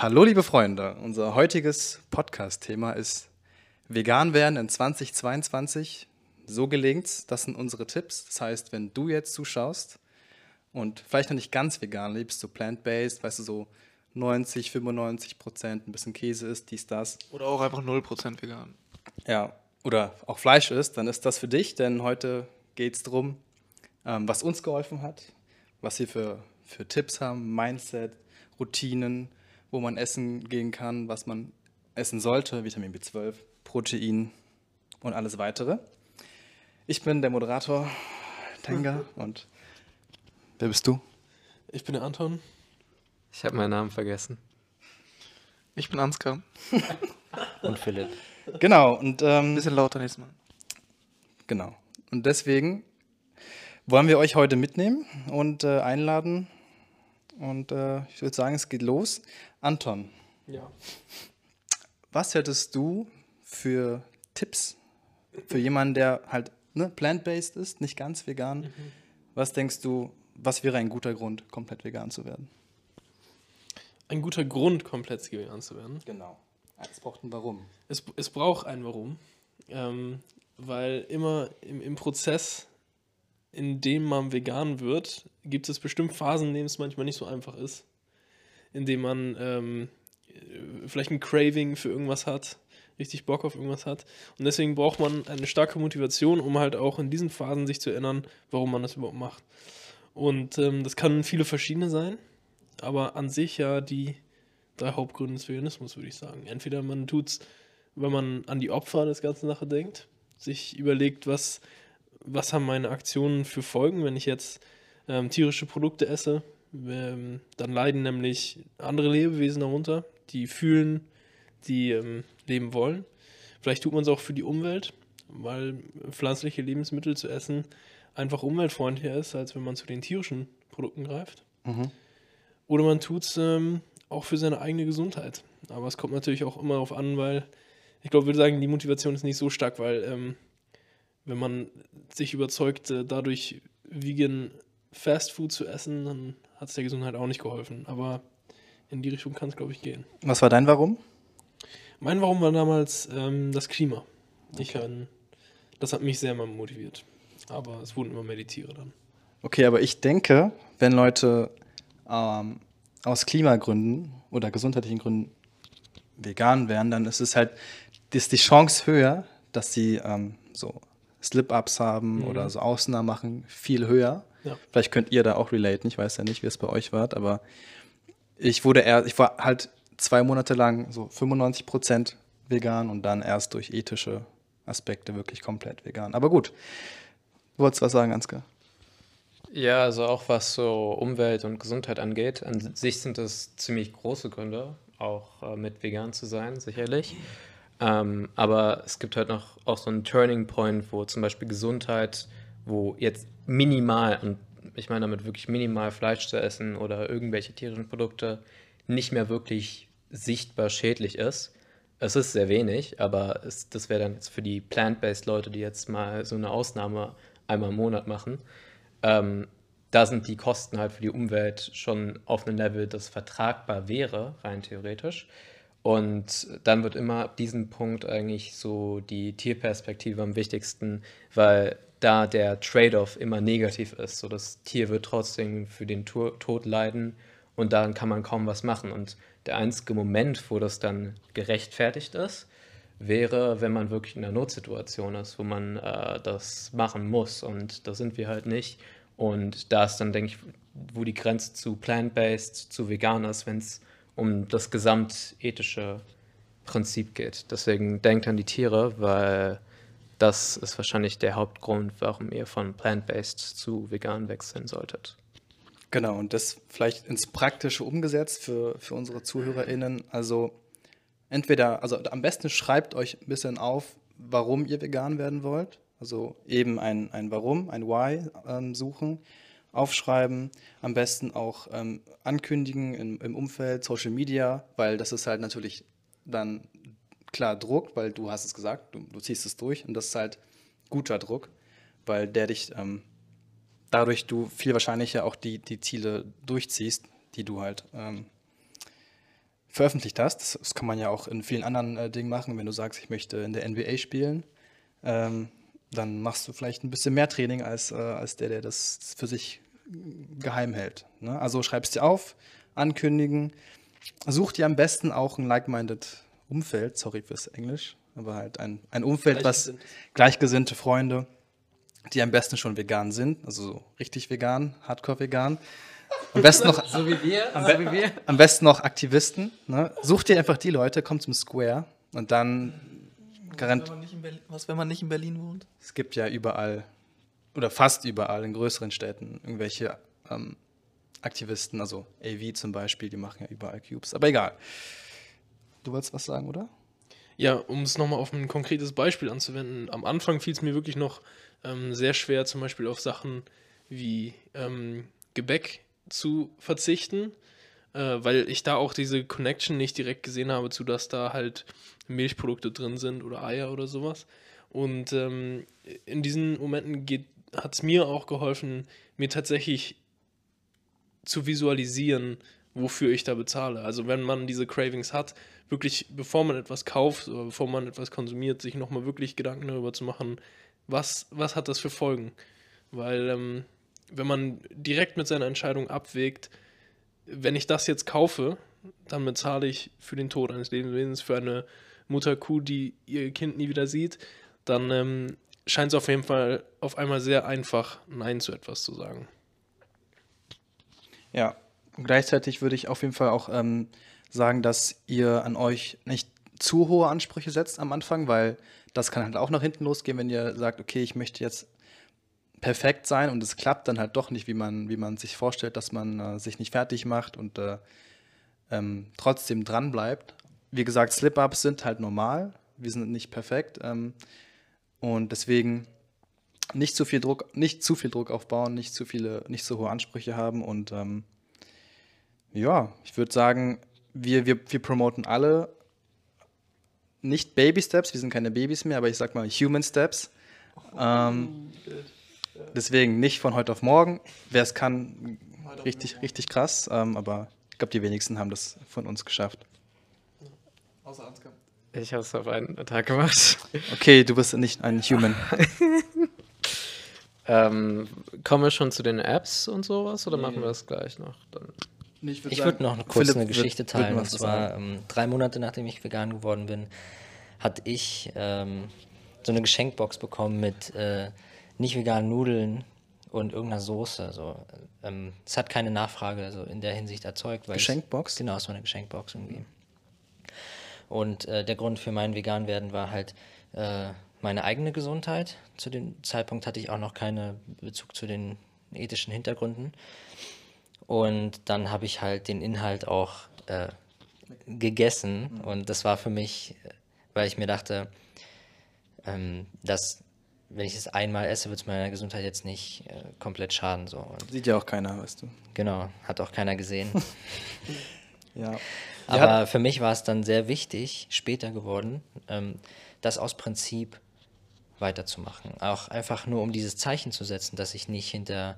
Hallo liebe Freunde, unser heutiges Podcast-Thema ist Vegan werden in 2022. So gelingt's, das sind unsere Tipps. Das heißt, wenn du jetzt zuschaust und vielleicht noch nicht ganz vegan lebst, so plant-based, weißt du, so 90, 95 Prozent, ein bisschen Käse isst, dies, das. Oder auch einfach 0% vegan. Ja, oder auch Fleisch isst, dann ist das für dich, denn heute geht es darum, ähm, was uns geholfen hat, was wir für, für Tipps haben, Mindset, Routinen, wo man essen gehen kann, was man essen sollte, Vitamin B12, Protein und alles weitere. Ich bin der Moderator Tenga und wer bist du? Ich bin der Anton. Ich habe meinen Namen vergessen. Ich bin Ansgar. Und Philipp. Genau, und ähm, Bisschen lauter nächstes Mal. Genau. Und deswegen wollen wir euch heute mitnehmen und äh, einladen. Und äh, ich würde sagen, es geht los. Anton, Ja. was hättest du für Tipps für jemanden, der halt ne, plant-based ist, nicht ganz vegan? Was denkst du, was wäre ein guter Grund, komplett vegan zu werden? ein guter Grund, komplett vegan zu werden. Genau. Es braucht ein Warum. Es, es braucht ein Warum, ähm, weil immer im, im Prozess, in dem man vegan wird, gibt es bestimmt Phasen, in denen es manchmal nicht so einfach ist, in dem man ähm, äh, vielleicht ein Craving für irgendwas hat, richtig Bock auf irgendwas hat. Und deswegen braucht man eine starke Motivation, um halt auch in diesen Phasen sich zu erinnern, warum man das überhaupt macht. Und ähm, das kann viele verschiedene sein, aber an sich ja die drei Hauptgründe des Veganismus, würde ich sagen. Entweder man tut es, wenn man an die Opfer des ganzen Sache denkt, sich überlegt, was, was haben meine Aktionen für Folgen, wenn ich jetzt ähm, tierische Produkte esse. Ähm, dann leiden nämlich andere Lebewesen darunter, die fühlen, die ähm, leben wollen. Vielleicht tut man es auch für die Umwelt, weil pflanzliche Lebensmittel zu essen einfach umweltfreundlicher ist, als wenn man zu den tierischen Produkten greift. Oder man tut es ähm, auch für seine eigene Gesundheit. Aber es kommt natürlich auch immer darauf an, weil ich glaube, ich würde sagen, die Motivation ist nicht so stark, weil ähm, wenn man sich überzeugt, äh, dadurch vegan Fast Food zu essen, dann hat es der Gesundheit auch nicht geholfen. Aber in die Richtung kann es, glaube ich, gehen. Was war dein Warum? Mein Warum war damals ähm, das Klima. Ich kann, das hat mich sehr mal motiviert. Aber es wurden immer mehr die Tiere dann. Okay, aber ich denke, wenn Leute ähm, aus Klimagründen oder gesundheitlichen Gründen vegan wären, dann ist es halt, ist die Chance höher, dass sie ähm, so Slip-Ups haben oder so Ausnahmen machen, viel höher. Ja. Vielleicht könnt ihr da auch relaten, ich weiß ja nicht, wie es bei euch war, aber ich wurde eher, ich war halt zwei Monate lang so 95 Prozent vegan und dann erst durch ethische Aspekte wirklich komplett vegan. Aber gut, du wolltest was sagen, Ansgar? Ja, also auch was so Umwelt und Gesundheit angeht. An sich sind das ziemlich große Gründe, auch äh, mit vegan zu sein, sicherlich. Ähm, aber es gibt halt noch auch so einen Turning Point, wo zum Beispiel Gesundheit, wo jetzt minimal, und ich meine damit wirklich minimal Fleisch zu essen oder irgendwelche tierischen Produkte, nicht mehr wirklich sichtbar schädlich ist. Es ist sehr wenig, aber es, das wäre dann jetzt für die plant-based Leute, die jetzt mal so eine Ausnahme einmal im Monat machen. Ähm, da sind die Kosten halt für die Umwelt schon auf einem Level, das vertragbar wäre, rein theoretisch. Und dann wird immer ab diesem Punkt eigentlich so die Tierperspektive am wichtigsten, weil da der Trade-off immer negativ ist. So das Tier wird trotzdem für den To- Tod leiden und daran kann man kaum was machen. Und der einzige Moment, wo das dann gerechtfertigt ist, wäre, wenn man wirklich in einer Notsituation ist, wo man äh, das machen muss. Und da sind wir halt nicht. Und da ist dann, denke ich, wo die Grenze zu plant-based, zu vegan ist, wenn es um das gesamtethische Prinzip geht. Deswegen denkt an die Tiere, weil das ist wahrscheinlich der Hauptgrund, warum ihr von plant-based zu vegan wechseln solltet. Genau, und das vielleicht ins Praktische umgesetzt für, für unsere ZuhörerInnen. Also entweder, also am besten schreibt euch ein bisschen auf, warum ihr vegan werden wollt. Also eben ein, ein Warum, ein Why ähm, suchen, aufschreiben, am besten auch ähm, ankündigen im, im Umfeld, Social Media, weil das ist halt natürlich dann klar Druck, weil du hast es gesagt, du, du ziehst es durch und das ist halt guter Druck, weil der dich ähm, dadurch du viel wahrscheinlicher auch die, die Ziele durchziehst, die du halt ähm, veröffentlicht hast. Das, das, kann man ja auch in vielen anderen äh, Dingen machen. Wenn du sagst, ich möchte in der NBA spielen, ähm, dann machst du vielleicht ein bisschen mehr Training als, äh, als der, der das für sich geheim hält. Ne? Also schreibst dir auf, ankündigen, such dir am besten auch ein like-minded Umfeld, sorry fürs Englisch, aber halt ein, ein Umfeld, was gleichgesinnte Freunde, die am besten schon vegan sind, also so richtig vegan, hardcore vegan. Am besten noch, so wie wir, am, so wie wir. am besten noch Aktivisten. Ne? Such dir einfach die Leute, komm zum Square und dann was, wenn man nicht in Berlin wohnt? Es gibt ja überall oder fast überall in größeren Städten irgendwelche ähm, Aktivisten, also AV zum Beispiel, die machen ja überall Cubes. Aber egal. Du wolltest was sagen, oder? Ja, um es nochmal auf ein konkretes Beispiel anzuwenden. Am Anfang fiel es mir wirklich noch ähm, sehr schwer, zum Beispiel auf Sachen wie ähm, Gebäck zu verzichten, äh, weil ich da auch diese Connection nicht direkt gesehen habe, zu dass da halt Milchprodukte drin sind oder Eier oder sowas. Und ähm, in diesen Momenten hat es mir auch geholfen, mir tatsächlich zu visualisieren, wofür ich da bezahle. Also wenn man diese Cravings hat, wirklich bevor man etwas kauft oder bevor man etwas konsumiert, sich nochmal wirklich Gedanken darüber zu machen, was, was hat das für Folgen? Weil ähm, wenn man direkt mit seiner Entscheidung abwägt, wenn ich das jetzt kaufe, dann bezahle ich für den Tod eines Lebewesens, für eine Mutterkuh, die ihr Kind nie wieder sieht, dann ähm, scheint es auf jeden Fall auf einmal sehr einfach, Nein zu etwas zu sagen. Ja, gleichzeitig würde ich auf jeden Fall auch ähm, sagen, dass ihr an euch nicht zu hohe Ansprüche setzt am Anfang, weil das kann halt auch nach hinten losgehen, wenn ihr sagt, okay, ich möchte jetzt perfekt sein und es klappt dann halt doch nicht, wie man, wie man sich vorstellt, dass man äh, sich nicht fertig macht und äh, ähm, trotzdem dran bleibt. Wie gesagt, Slip-Ups sind halt normal, wir sind nicht perfekt ähm, und deswegen nicht zu viel Druck, nicht zu viel Druck aufbauen, nicht zu viele, nicht so hohe Ansprüche haben und ähm, ja, ich würde sagen, wir, wir, wir promoten alle nicht Baby Steps, wir sind keine Babys mehr, aber ich sag mal Human Steps. Ähm, deswegen nicht von heute auf morgen. Wer es kann, richtig, richtig krass. Ähm, aber ich glaube, die wenigsten haben das von uns geschafft. Außer Ansgar. Ich habe es auf einen Tag gemacht. Okay, du bist nicht ein Human. ähm, kommen wir schon zu den Apps und sowas oder nee. machen wir das gleich noch? Dann ich würde würd noch kurz Philipp eine Geschichte wird, teilen. und zwar ähm, drei Monate nachdem ich vegan geworden bin, hatte ich ähm, so eine Geschenkbox bekommen mit äh, nicht veganen Nudeln und irgendeiner Soße. So. Ähm, es hat keine Nachfrage also in der Hinsicht erzeugt. Weil Geschenkbox? Es, genau, es war eine Geschenkbox irgendwie. Und äh, der Grund für mein Veganwerden war halt äh, meine eigene Gesundheit. Zu dem Zeitpunkt hatte ich auch noch keinen Bezug zu den ethischen Hintergründen. Und dann habe ich halt den Inhalt auch äh, gegessen. Mhm. Und das war für mich, weil ich mir dachte, ähm, dass wenn ich es einmal esse, wird es meiner Gesundheit jetzt nicht äh, komplett schaden. So. Und Sieht ja auch keiner, weißt du. Genau, hat auch keiner gesehen. ja. Aber für mich war es dann sehr wichtig, später geworden, ähm, das aus Prinzip weiterzumachen. Auch einfach nur, um dieses Zeichen zu setzen, dass ich nicht hinter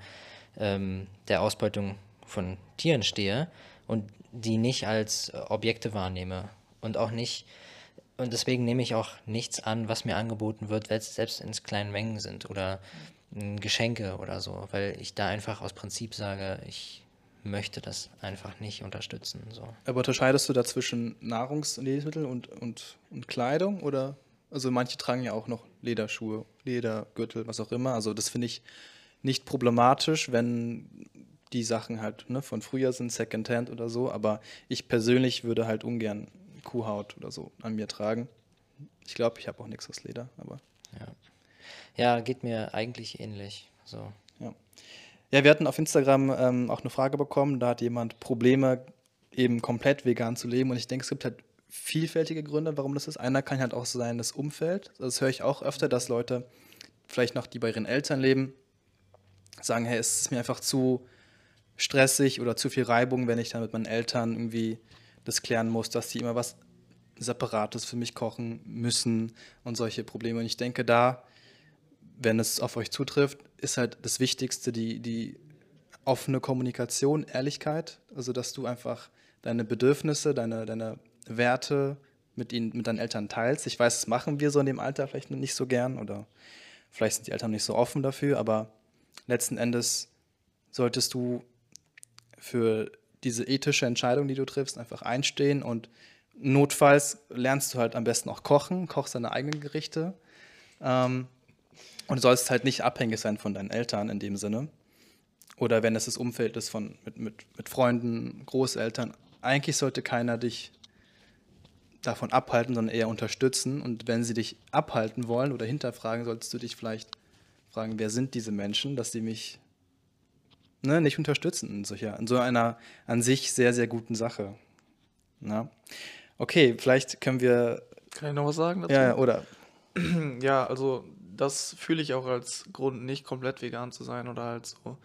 ähm, der Ausbeutung von Tieren stehe und die nicht als Objekte wahrnehme und auch nicht und deswegen nehme ich auch nichts an, was mir angeboten wird, selbst wenn es kleine Mengen sind oder Geschenke oder so, weil ich da einfach aus Prinzip sage, ich möchte das einfach nicht unterstützen. So. Aber unterscheidest du da zwischen Nahrungs- und Lebensmitteln und, und, und Kleidung oder? Also manche tragen ja auch noch Lederschuhe, Ledergürtel, was auch immer. Also das finde ich nicht problematisch, wenn die Sachen halt ne, von früher sind, Secondhand oder so, aber ich persönlich würde halt ungern Kuhhaut oder so an mir tragen. Ich glaube, ich habe auch nichts aus Leder, aber. Ja. ja, geht mir eigentlich ähnlich. So. Ja. wir hatten auf Instagram ähm, auch eine Frage bekommen, da hat jemand Probleme, eben komplett vegan zu leben und ich denke, es gibt halt vielfältige Gründe, warum das ist. Einer kann halt auch sein, das Umfeld. Das höre ich auch öfter, dass Leute, vielleicht noch die bei ihren Eltern leben, sagen, hey, es ist mir einfach zu stressig oder zu viel Reibung, wenn ich dann mit meinen Eltern irgendwie das klären muss, dass die immer was Separates für mich kochen müssen und solche Probleme. Und ich denke, da, wenn es auf euch zutrifft, ist halt das Wichtigste die, die offene Kommunikation, Ehrlichkeit. Also, dass du einfach deine Bedürfnisse, deine, deine Werte mit, ihnen, mit deinen Eltern teilst. Ich weiß, das machen wir so in dem Alter vielleicht nicht so gern oder vielleicht sind die Eltern nicht so offen dafür, aber letzten Endes solltest du für diese ethische Entscheidung, die du triffst, einfach einstehen und notfalls lernst du halt am besten auch kochen, kochst deine eigenen Gerichte ähm, und du sollst halt nicht abhängig sein von deinen Eltern in dem Sinne. Oder wenn es das Umfeld ist von, mit, mit, mit Freunden, Großeltern, eigentlich sollte keiner dich davon abhalten, sondern eher unterstützen. Und wenn sie dich abhalten wollen oder hinterfragen, solltest du dich vielleicht fragen, wer sind diese Menschen, dass sie mich ne, nicht unterstützen in, solcher, in so einer an sich sehr, sehr guten Sache. Na? Okay, vielleicht können wir. Kann ich noch was sagen dazu? Ja, oder. Ja, also das fühle ich auch als Grund, nicht komplett vegan zu sein oder halt so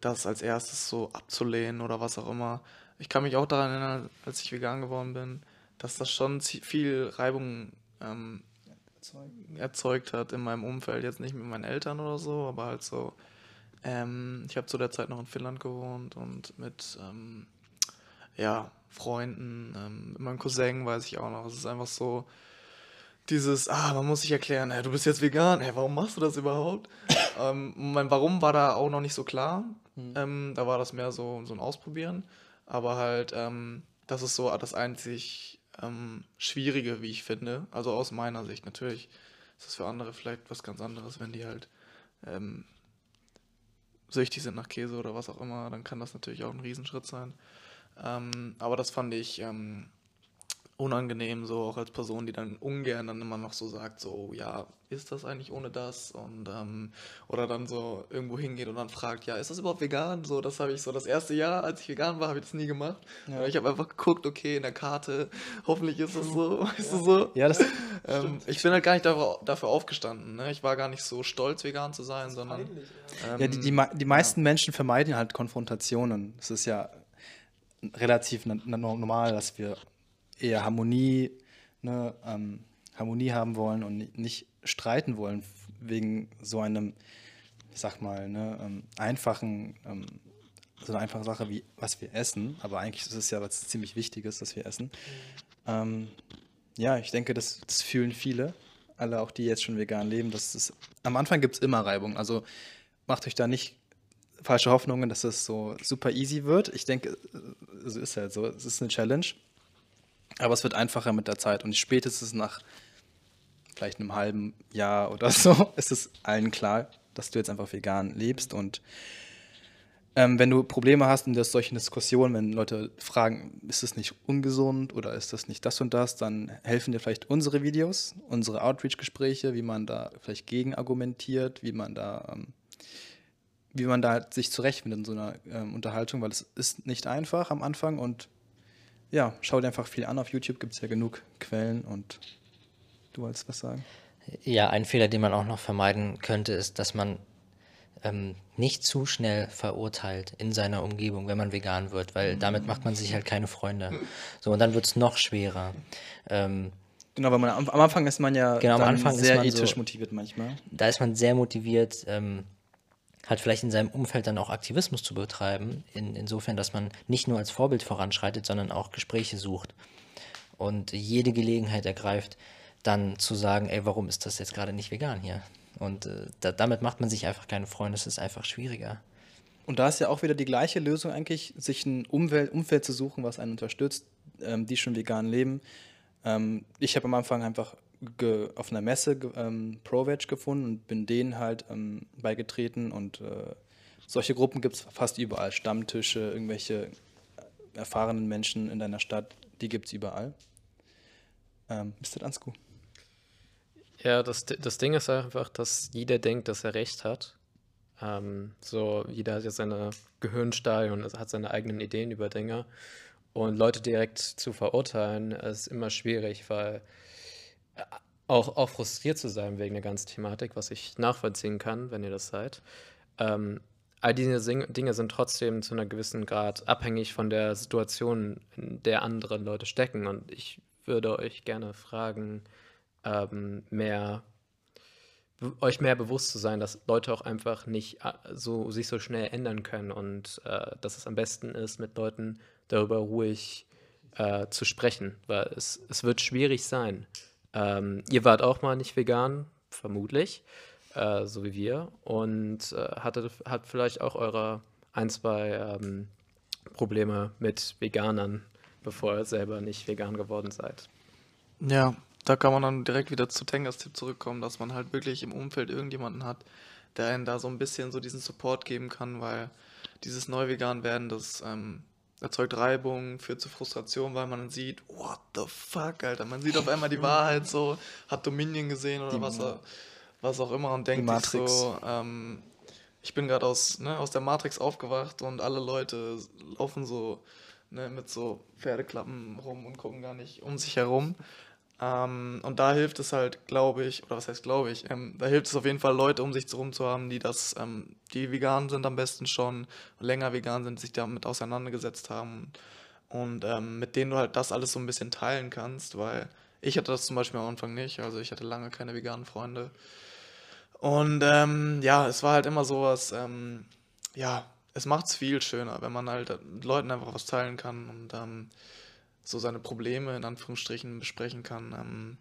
das als erstes so abzulehnen oder was auch immer. Ich kann mich auch daran erinnern, als ich vegan geworden bin, dass das schon viel Reibung ähm, erzeugt hat in meinem Umfeld. Jetzt nicht mit meinen Eltern oder so, aber halt so. Ähm, ich habe zu der Zeit noch in Finnland gewohnt und mit ähm, ja, Freunden, ähm, mit meinem Cousin weiß ich auch noch. Es ist einfach so dieses, ah, man muss sich erklären, hey, du bist jetzt vegan, hey, warum machst du das überhaupt? ähm, mein Warum war da auch noch nicht so klar. Mhm. Ähm, da war das mehr so, so ein Ausprobieren. Aber halt, ähm, das ist so das einzig ähm, Schwierige, wie ich finde. Also aus meiner Sicht natürlich. Ist das für andere vielleicht was ganz anderes, wenn die halt ähm, süchtig sind nach Käse oder was auch immer, dann kann das natürlich auch ein Riesenschritt sein. Ähm, aber das fand ich unangenehm, so auch als Person, die dann ungern dann immer noch so sagt, so, ja, ist das eigentlich ohne das? Und ähm, oder dann so irgendwo hingeht und dann fragt, ja, ist das überhaupt vegan? So, das habe ich so das erste Jahr, als ich vegan war, habe ich das nie gemacht. Ja. Ich habe einfach geguckt, okay, in der Karte, hoffentlich ist das so, weißt ja. du so. Ja, das ähm, ich bin halt gar nicht dafür, dafür aufgestanden. Ne? Ich war gar nicht so stolz, vegan zu sein, sondern. Peinlich, ja. Ähm, ja, die, die, die meisten Menschen vermeiden halt Konfrontationen. Es ist ja relativ normal, dass wir eher Harmonie, ne, ähm, Harmonie haben wollen und nicht streiten wollen wegen so einem, sag mal, ne, ähm, einfachen, ähm, so eine einfache Sache wie was wir essen. Aber eigentlich ist es ja was ziemlich Wichtiges, dass wir essen. Mhm. ja, ich denke, das, das fühlen viele, alle auch die jetzt schon vegan leben. Das ist, am Anfang gibt es immer Reibung. Also macht euch da nicht falsche Hoffnungen, dass es so super easy wird. Ich denke, es ist halt so, es ist eine Challenge. Aber es wird einfacher mit der Zeit. Und spätestens nach vielleicht einem halben Jahr oder so ist es allen klar, dass du jetzt einfach vegan lebst. Und ähm, wenn du Probleme hast in solchen Diskussionen, wenn Leute fragen, ist es nicht ungesund oder ist das nicht das und das, dann helfen dir vielleicht unsere Videos, unsere Outreach-Gespräche, wie man da vielleicht gegen argumentiert, wie man da, ähm, wie man da sich zurechtfindet in so einer ähm, Unterhaltung, weil es ist nicht einfach am Anfang und ja, schau dir einfach viel an. Auf YouTube gibt es ja genug Quellen und du wolltest was sagen? Ja, ein Fehler, den man auch noch vermeiden könnte, ist, dass man ähm, nicht zu schnell verurteilt in seiner Umgebung, wenn man vegan wird, weil damit macht man sich halt keine Freunde. So, und dann wird es noch schwerer. Ähm, genau, weil man am, am, Anfang ist man ja genau, am Anfang sehr ethisch so, motiviert manchmal. Da ist man sehr motiviert. Ähm, halt vielleicht in seinem Umfeld dann auch Aktivismus zu betreiben, in, insofern, dass man nicht nur als Vorbild voranschreitet, sondern auch Gespräche sucht und jede Gelegenheit ergreift, dann zu sagen, ey, warum ist das jetzt gerade nicht vegan hier? Und äh, da, damit macht man sich einfach keine Freunde, es ist einfach schwieriger. Und da ist ja auch wieder die gleiche Lösung eigentlich, sich ein Umwelt, Umfeld zu suchen, was einen unterstützt, ähm, die schon vegan leben. Ähm, ich habe am Anfang einfach auf einer Messe ähm, ProVeg gefunden und bin denen halt ähm, beigetreten und äh, solche Gruppen gibt es fast überall. Stammtische, irgendwelche erfahrenen Menschen in deiner Stadt, die gibt es überall. Ähm, Mr. Dansku. Ja, das, das Ding ist einfach, dass jeder denkt, dass er recht hat. Ähm, so, jeder hat ja seine Gehirnstahl und hat seine eigenen Ideen über Dinge. Und Leute direkt zu verurteilen, ist immer schwierig, weil auch, auch frustriert zu sein wegen der ganzen Thematik, was ich nachvollziehen kann, wenn ihr das seid. Ähm, all diese Dinge sind trotzdem zu einer gewissen Grad abhängig von der Situation, in der andere Leute stecken. Und ich würde euch gerne fragen, ähm, mehr euch mehr bewusst zu sein, dass Leute auch einfach nicht äh, so sich so schnell ändern können und äh, dass es am besten ist, mit Leuten darüber ruhig äh, zu sprechen, weil es, es wird schwierig sein. Ähm, ihr wart auch mal nicht vegan, vermutlich, äh, so wie wir, und äh, hattet, habt vielleicht auch eure ein, zwei ähm, Probleme mit Veganern, bevor ihr selber nicht vegan geworden seid. Ja, da kann man dann direkt wieder zu Tengas Tipp zurückkommen, dass man halt wirklich im Umfeld irgendjemanden hat, der einen da so ein bisschen so diesen Support geben kann, weil dieses Neu-Vegan werden, das ähm, erzeugt Reibung, führt zu Frustration, weil man sieht, what the fuck, Alter, man sieht auf einmal die Wahrheit so, hat Dominion gesehen oder was, er- was auch immer und denkt sich so, ähm, ich bin gerade aus, ne, aus der Matrix aufgewacht und alle Leute laufen so ne, mit so Pferdeklappen rum und gucken gar nicht um sich herum. Ähm, und da hilft es halt, glaube ich, oder was heißt glaube ich, ähm, da hilft es auf jeden Fall, Leute um sich herum zu haben, die das, ähm, die vegan sind am besten schon, länger vegan sind, sich damit auseinandergesetzt haben und ähm, mit denen du halt das alles so ein bisschen teilen kannst, weil ich hatte das zum Beispiel am Anfang nicht, also ich hatte lange keine veganen Freunde. Und ähm, ja, es war halt immer sowas, ähm, ja, es macht es viel schöner, wenn man halt mit Leuten einfach was teilen kann und so seine Probleme in Anführungsstrichen besprechen kann. Ähm,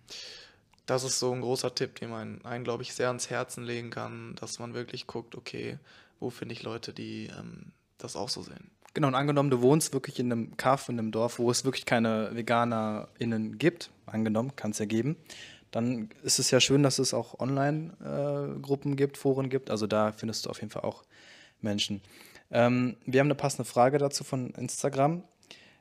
das ist so ein großer Tipp, den man einen, glaube ich, sehr ans Herzen legen kann, dass man wirklich guckt, okay, wo finde ich Leute, die ähm, das auch so sehen. Genau, und angenommen, du wohnst wirklich in einem Kaff, in einem Dorf, wo es wirklich keine VeganerInnen gibt, angenommen, kann es ja geben, dann ist es ja schön, dass es auch Online-Gruppen gibt, Foren gibt. Also da findest du auf jeden Fall auch Menschen. Ähm, wir haben eine passende Frage dazu von Instagram.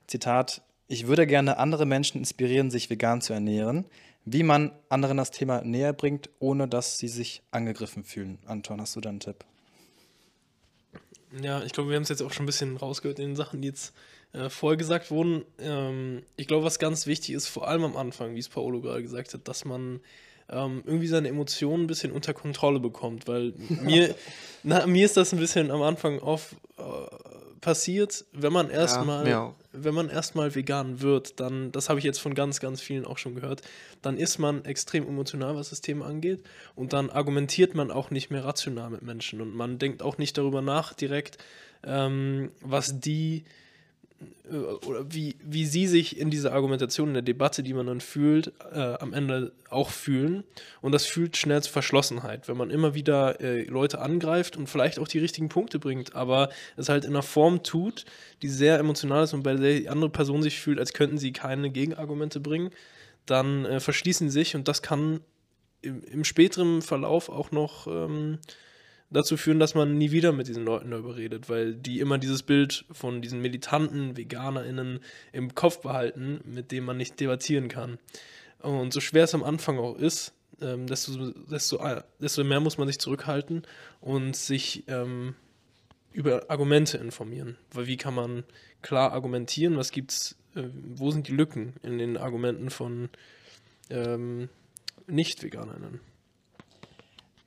Zitat: Ich würde gerne andere Menschen inspirieren, sich vegan zu ernähren. Wie man anderen das Thema näher bringt, ohne dass sie sich angegriffen fühlen. Anton, hast du da einen Tipp? Ja, ich glaube, wir haben es jetzt auch schon ein bisschen rausgehört in den Sachen, die jetzt äh, vorher gesagt wurden. Ähm, ich glaube, was ganz wichtig ist, vor allem am Anfang, wie es Paolo gerade gesagt hat, dass man ähm, irgendwie seine Emotionen ein bisschen unter Kontrolle bekommt, weil mir, na, mir ist das ein bisschen am Anfang oft äh, passiert, wenn man erstmal, auch. wenn man erstmal vegan wird, dann, das habe ich jetzt von ganz, ganz vielen auch schon gehört, dann ist man extrem emotional, was das Thema angeht und dann argumentiert man auch nicht mehr rational mit Menschen und man denkt auch nicht darüber nach direkt, ähm, was die oder wie, wie sie sich in dieser Argumentation, in der Debatte, die man dann fühlt, äh, am Ende auch fühlen. Und das fühlt schnell zu Verschlossenheit, wenn man immer wieder äh, Leute angreift und vielleicht auch die richtigen Punkte bringt, aber es halt in einer Form tut, die sehr emotional ist und bei der die andere Person sich fühlt, als könnten sie keine Gegenargumente bringen, dann äh, verschließen sie sich und das kann im, im späteren Verlauf auch noch ähm, dazu führen, dass man nie wieder mit diesen Leuten darüber redet, weil die immer dieses Bild von diesen militanten VeganerInnen im Kopf behalten, mit dem man nicht debattieren kann. Und so schwer es am Anfang auch ist, ähm, desto, desto, äh, desto mehr muss man sich zurückhalten und sich ähm, über Argumente informieren. Weil wie kann man klar argumentieren? Was gibt's, äh, wo sind die Lücken in den Argumenten von ähm, Nicht-VeganerInnen?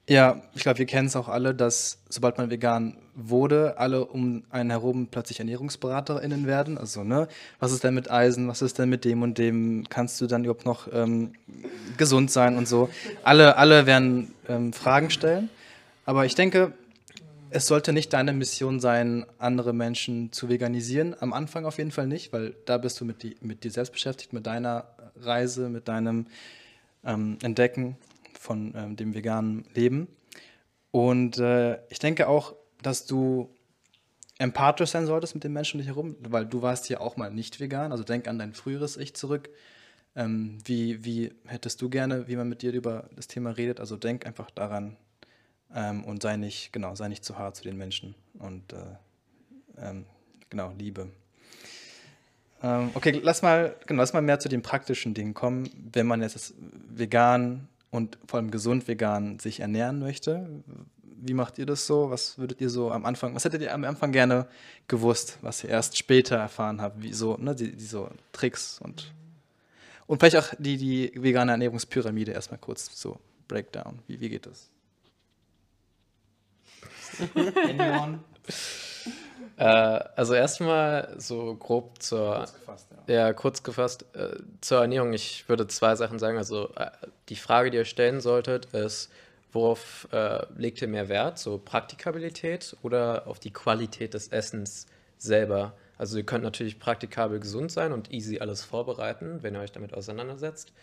Ja, ich glaube, wir kennen es auch alle, dass sobald man vegan wurde, alle um einen herum plötzlich ErnährungsberaterInnen werden. Also, ne, was ist denn mit Eisen, was ist denn mit dem und dem? Kannst du dann überhaupt noch ähm, gesund sein und so? Alle, alle werden ähm, Fragen stellen. Aber ich denke, es sollte nicht deine Mission sein, andere Menschen zu veganisieren. Am Anfang auf jeden Fall nicht, weil da bist du mit, die, mit dir selbst beschäftigt, mit deiner Reise, mit deinem ähm, Entdecken von ähm, dem veganen Leben. Und äh, ich denke auch, dass du empathisch sein solltest mit den Menschen um dich herum, weil du warst ja auch mal nicht vegan. Also denk an dein früheres Ich zurück. Ähm, wie, wie hättest du gerne, wie man mit dir über das Thema redet? Also denk einfach daran ähm, und sei nicht, genau, sei nicht zu hart zu den Menschen. Und äh, ähm, genau, Liebe. Ähm, okay, lass mal, genau, lass mal mehr zu den praktischen Dingen kommen, wenn man jetzt vegan und vor allem gesund vegan sich ernähren möchte. Wie macht ihr das so? Was würdet ihr so am Anfang, was hättet ihr am Anfang gerne gewusst, was ihr erst später erfahren habt? Wie so, ne, die, die so Tricks und und vielleicht auch die, die vegane Ernährungspyramide erstmal kurz so Breakdown. Wie, wie geht das? Anyone? Äh, also erstmal so grob zur, Gefasst, ja. ja, kurz gefasst, äh, zur Ernährung. Ich würde zwei Sachen sagen. Also äh, die Frage, die ihr stellen solltet, ist, worauf äh, legt ihr mehr Wert? So Praktikabilität oder auf die Qualität des Essens selber? Also ihr könnt natürlich praktikabel gesund sein und easy alles vorbereiten, wenn ihr euch damit auseinandersetzt.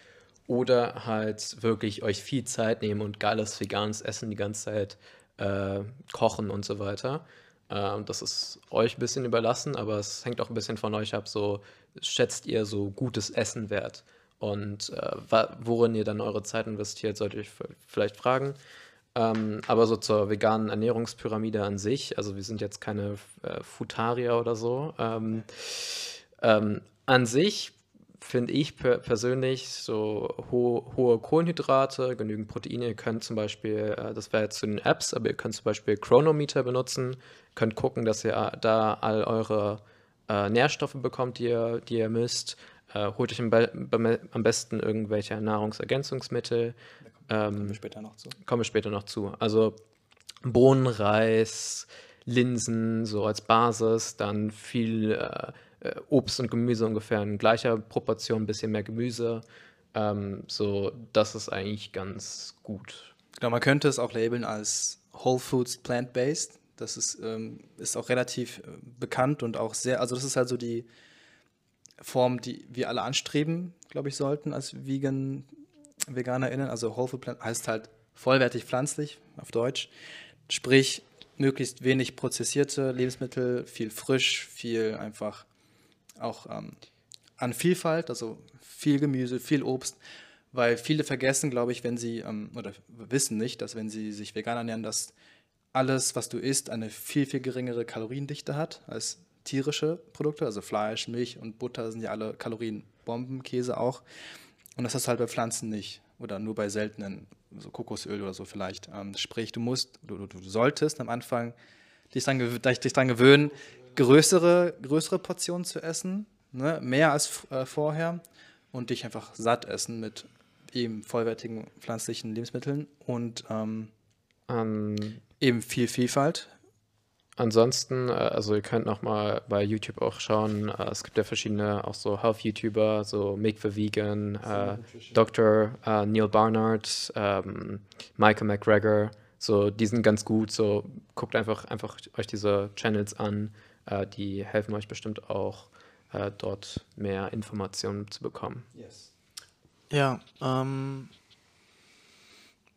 Oder halt wirklich euch viel Zeit nehmen und geiles veganes Essen die ganze Zeit äh, kochen und so weiter. Ähm, das ist euch ein bisschen überlassen, aber es hängt auch ein bisschen von euch ab. So schätzt ihr so gutes Essen wert und äh, worin ihr dann eure Zeit investiert, solltet ihr vielleicht fragen. Ähm, aber so zur veganen Ernährungspyramide an sich, also wir sind jetzt keine äh, Futarier oder so. Ähm, ähm, an sich finde ich per persönlich so ho hohe Kohlenhydrate, genügend Proteine. Ihr könnt zum Beispiel, äh, das wäre jetzt zu den Apps, aber ihr könnt zum Beispiel Chronometer benutzen, könnt gucken, dass ihr äh, da all eure äh, Nährstoffe bekommt, die ihr, die ihr misst. Äh, holt euch am, be am, besten irgendwelche Nahrungsergänzungsmittel. Ähm, kommen wir später noch zu. Kommen wir später noch zu. Also Bohnen, Reis, Linsen so als Basis, dann viel äh, Obst und Gemüse ungefähr in gleicher Proportion, ein bisschen mehr Gemüse. Ähm, so, das ist eigentlich ganz gut. Genau, man könnte es auch labeln als Whole Foods Plant-Based. Das ist, ähm, ist auch relativ äh, bekannt und auch sehr, also das ist halt so die Form, die wir alle anstreben, glaube ich, sollten als Vegan, VeganerInnen. Also Whole Food Plant heißt halt vollwertig pflanzlich auf Deutsch. Sprich, möglichst wenig prozessierte Lebensmittel, viel frisch, viel einfach auch ähm, an Vielfalt, also viel Gemüse, viel Obst, weil viele vergessen, glaube ich, wenn sie, ähm, oder wissen nicht, dass wenn sie sich vegan ernähren, dass alles, was du isst, eine viel, viel geringere Kaloriendichte hat als tierische Produkte, also Fleisch, Milch und Butter sind ja alle Kalorienbomben, Käse auch. Und das ist halt bei Pflanzen nicht oder nur bei seltenen, so Kokosöl oder so vielleicht. Ähm, sprich, du musst, du, du, solltest am Anfang dich daran, dich dran gewöhnen, größere, größere Portionen zu essen, ne? mehr als äh, vorher und dich einfach satt essen mit eben vollwertigen pflanzlichen Lebensmitteln und ähm, um, eben viel Vielfalt. Ansonsten, äh, also ihr könnt noch mal bei YouTube auch schauen, äh, es gibt ja verschiedene auch so Health-YouTuber, so Make for Vegan, äh, Dr. Äh, Neil Barnard, ähm, Michael McGregor, so die sind ganz gut, so guckt einfach, einfach euch diese Channels an, die helfen euch bestimmt auch, äh, dort mehr Informationen zu bekommen. Yes. Ja, ähm,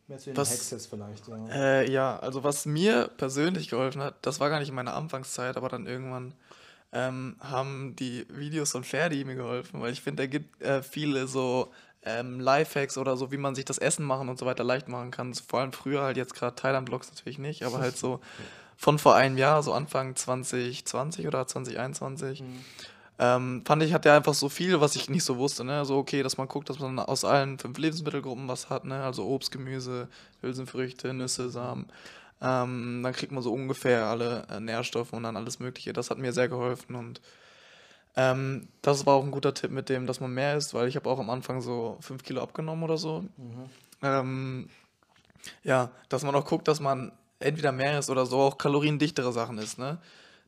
Mehr zu den was, Hexes vielleicht, ja. Äh, ja, also was mir persönlich geholfen hat, das war gar nicht in meiner Anfangszeit, aber dann irgendwann ähm, haben die Videos von Ferdi mir geholfen, weil ich finde, er gibt äh, viele so ähm, Lifehacks oder so, wie man sich das Essen machen und so weiter leicht machen kann. Vor allem früher halt jetzt gerade Thailand-Vlogs natürlich nicht, aber halt so von vor einem Jahr, so Anfang 2020 oder 2021. Mhm. Ähm, fand ich, hat der einfach so viel, was ich nicht so wusste. Ne? So, okay, dass man guckt, dass man aus allen fünf Lebensmittelgruppen was hat. Ne? Also Obst, Gemüse, Hülsenfrüchte, Nüsse, Samen. Ähm, dann kriegt man so ungefähr alle äh, Nährstoffe und dann alles Mögliche. Das hat mir sehr geholfen und ähm, das war auch ein guter Tipp mit dem, dass man mehr isst, weil ich habe auch am Anfang so fünf Kilo abgenommen oder so. Mhm. Ähm, ja, dass man auch guckt, dass man entweder mehr ist oder so auch kaloriendichtere Sachen ist, ne?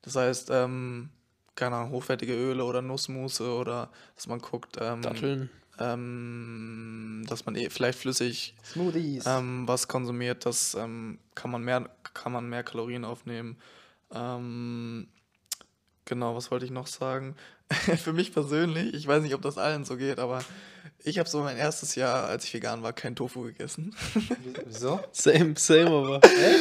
Das heißt, ähm, keine Ahnung, hochwertige Öle oder Nussmusse oder dass man guckt, ähm, Datteln. Ähm, dass man eh vielleicht flüssig Smoothies. Ähm, was konsumiert, das ähm, kann man mehr, kann man mehr Kalorien aufnehmen. Ähm, genau, was wollte ich noch sagen? Für mich persönlich, ich weiß nicht, ob das allen so geht, aber ich habe so mein erstes Jahr, als ich vegan war, kein Tofu gegessen. Wieso? Same, same aber.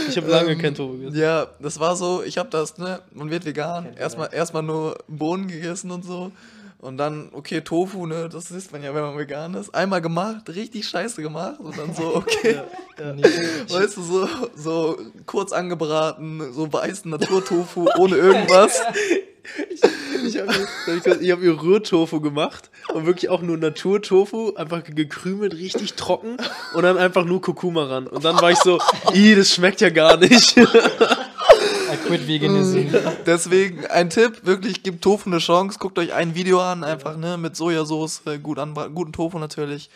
Ich habe lange ähm, kein Tofu gegessen. Ja, das war so, ich habe das, ne, man wird vegan, erstmal erstmal nur Bohnen gegessen und so. Und dann, okay, Tofu, ne, das isst man ja, wenn man vegan ist. Einmal gemacht, richtig scheiße gemacht. Und dann so, okay. ja, ja. Weißt du, so, so kurz angebraten, so weißen Naturtofu ohne irgendwas. Ich, ich habe hab mir Rührtofu gemacht und wirklich auch nur Naturtofu, einfach gekrümelt, richtig trocken und dann einfach nur Kurkuma ran. Und dann war ich so, ih, das schmeckt ja gar nicht. I quit veganism. Deswegen ein Tipp, wirklich, gebt Tofu eine Chance, guckt euch ein Video an, einfach, ne, mit Sojasauce, gut guten Tofu natürlich,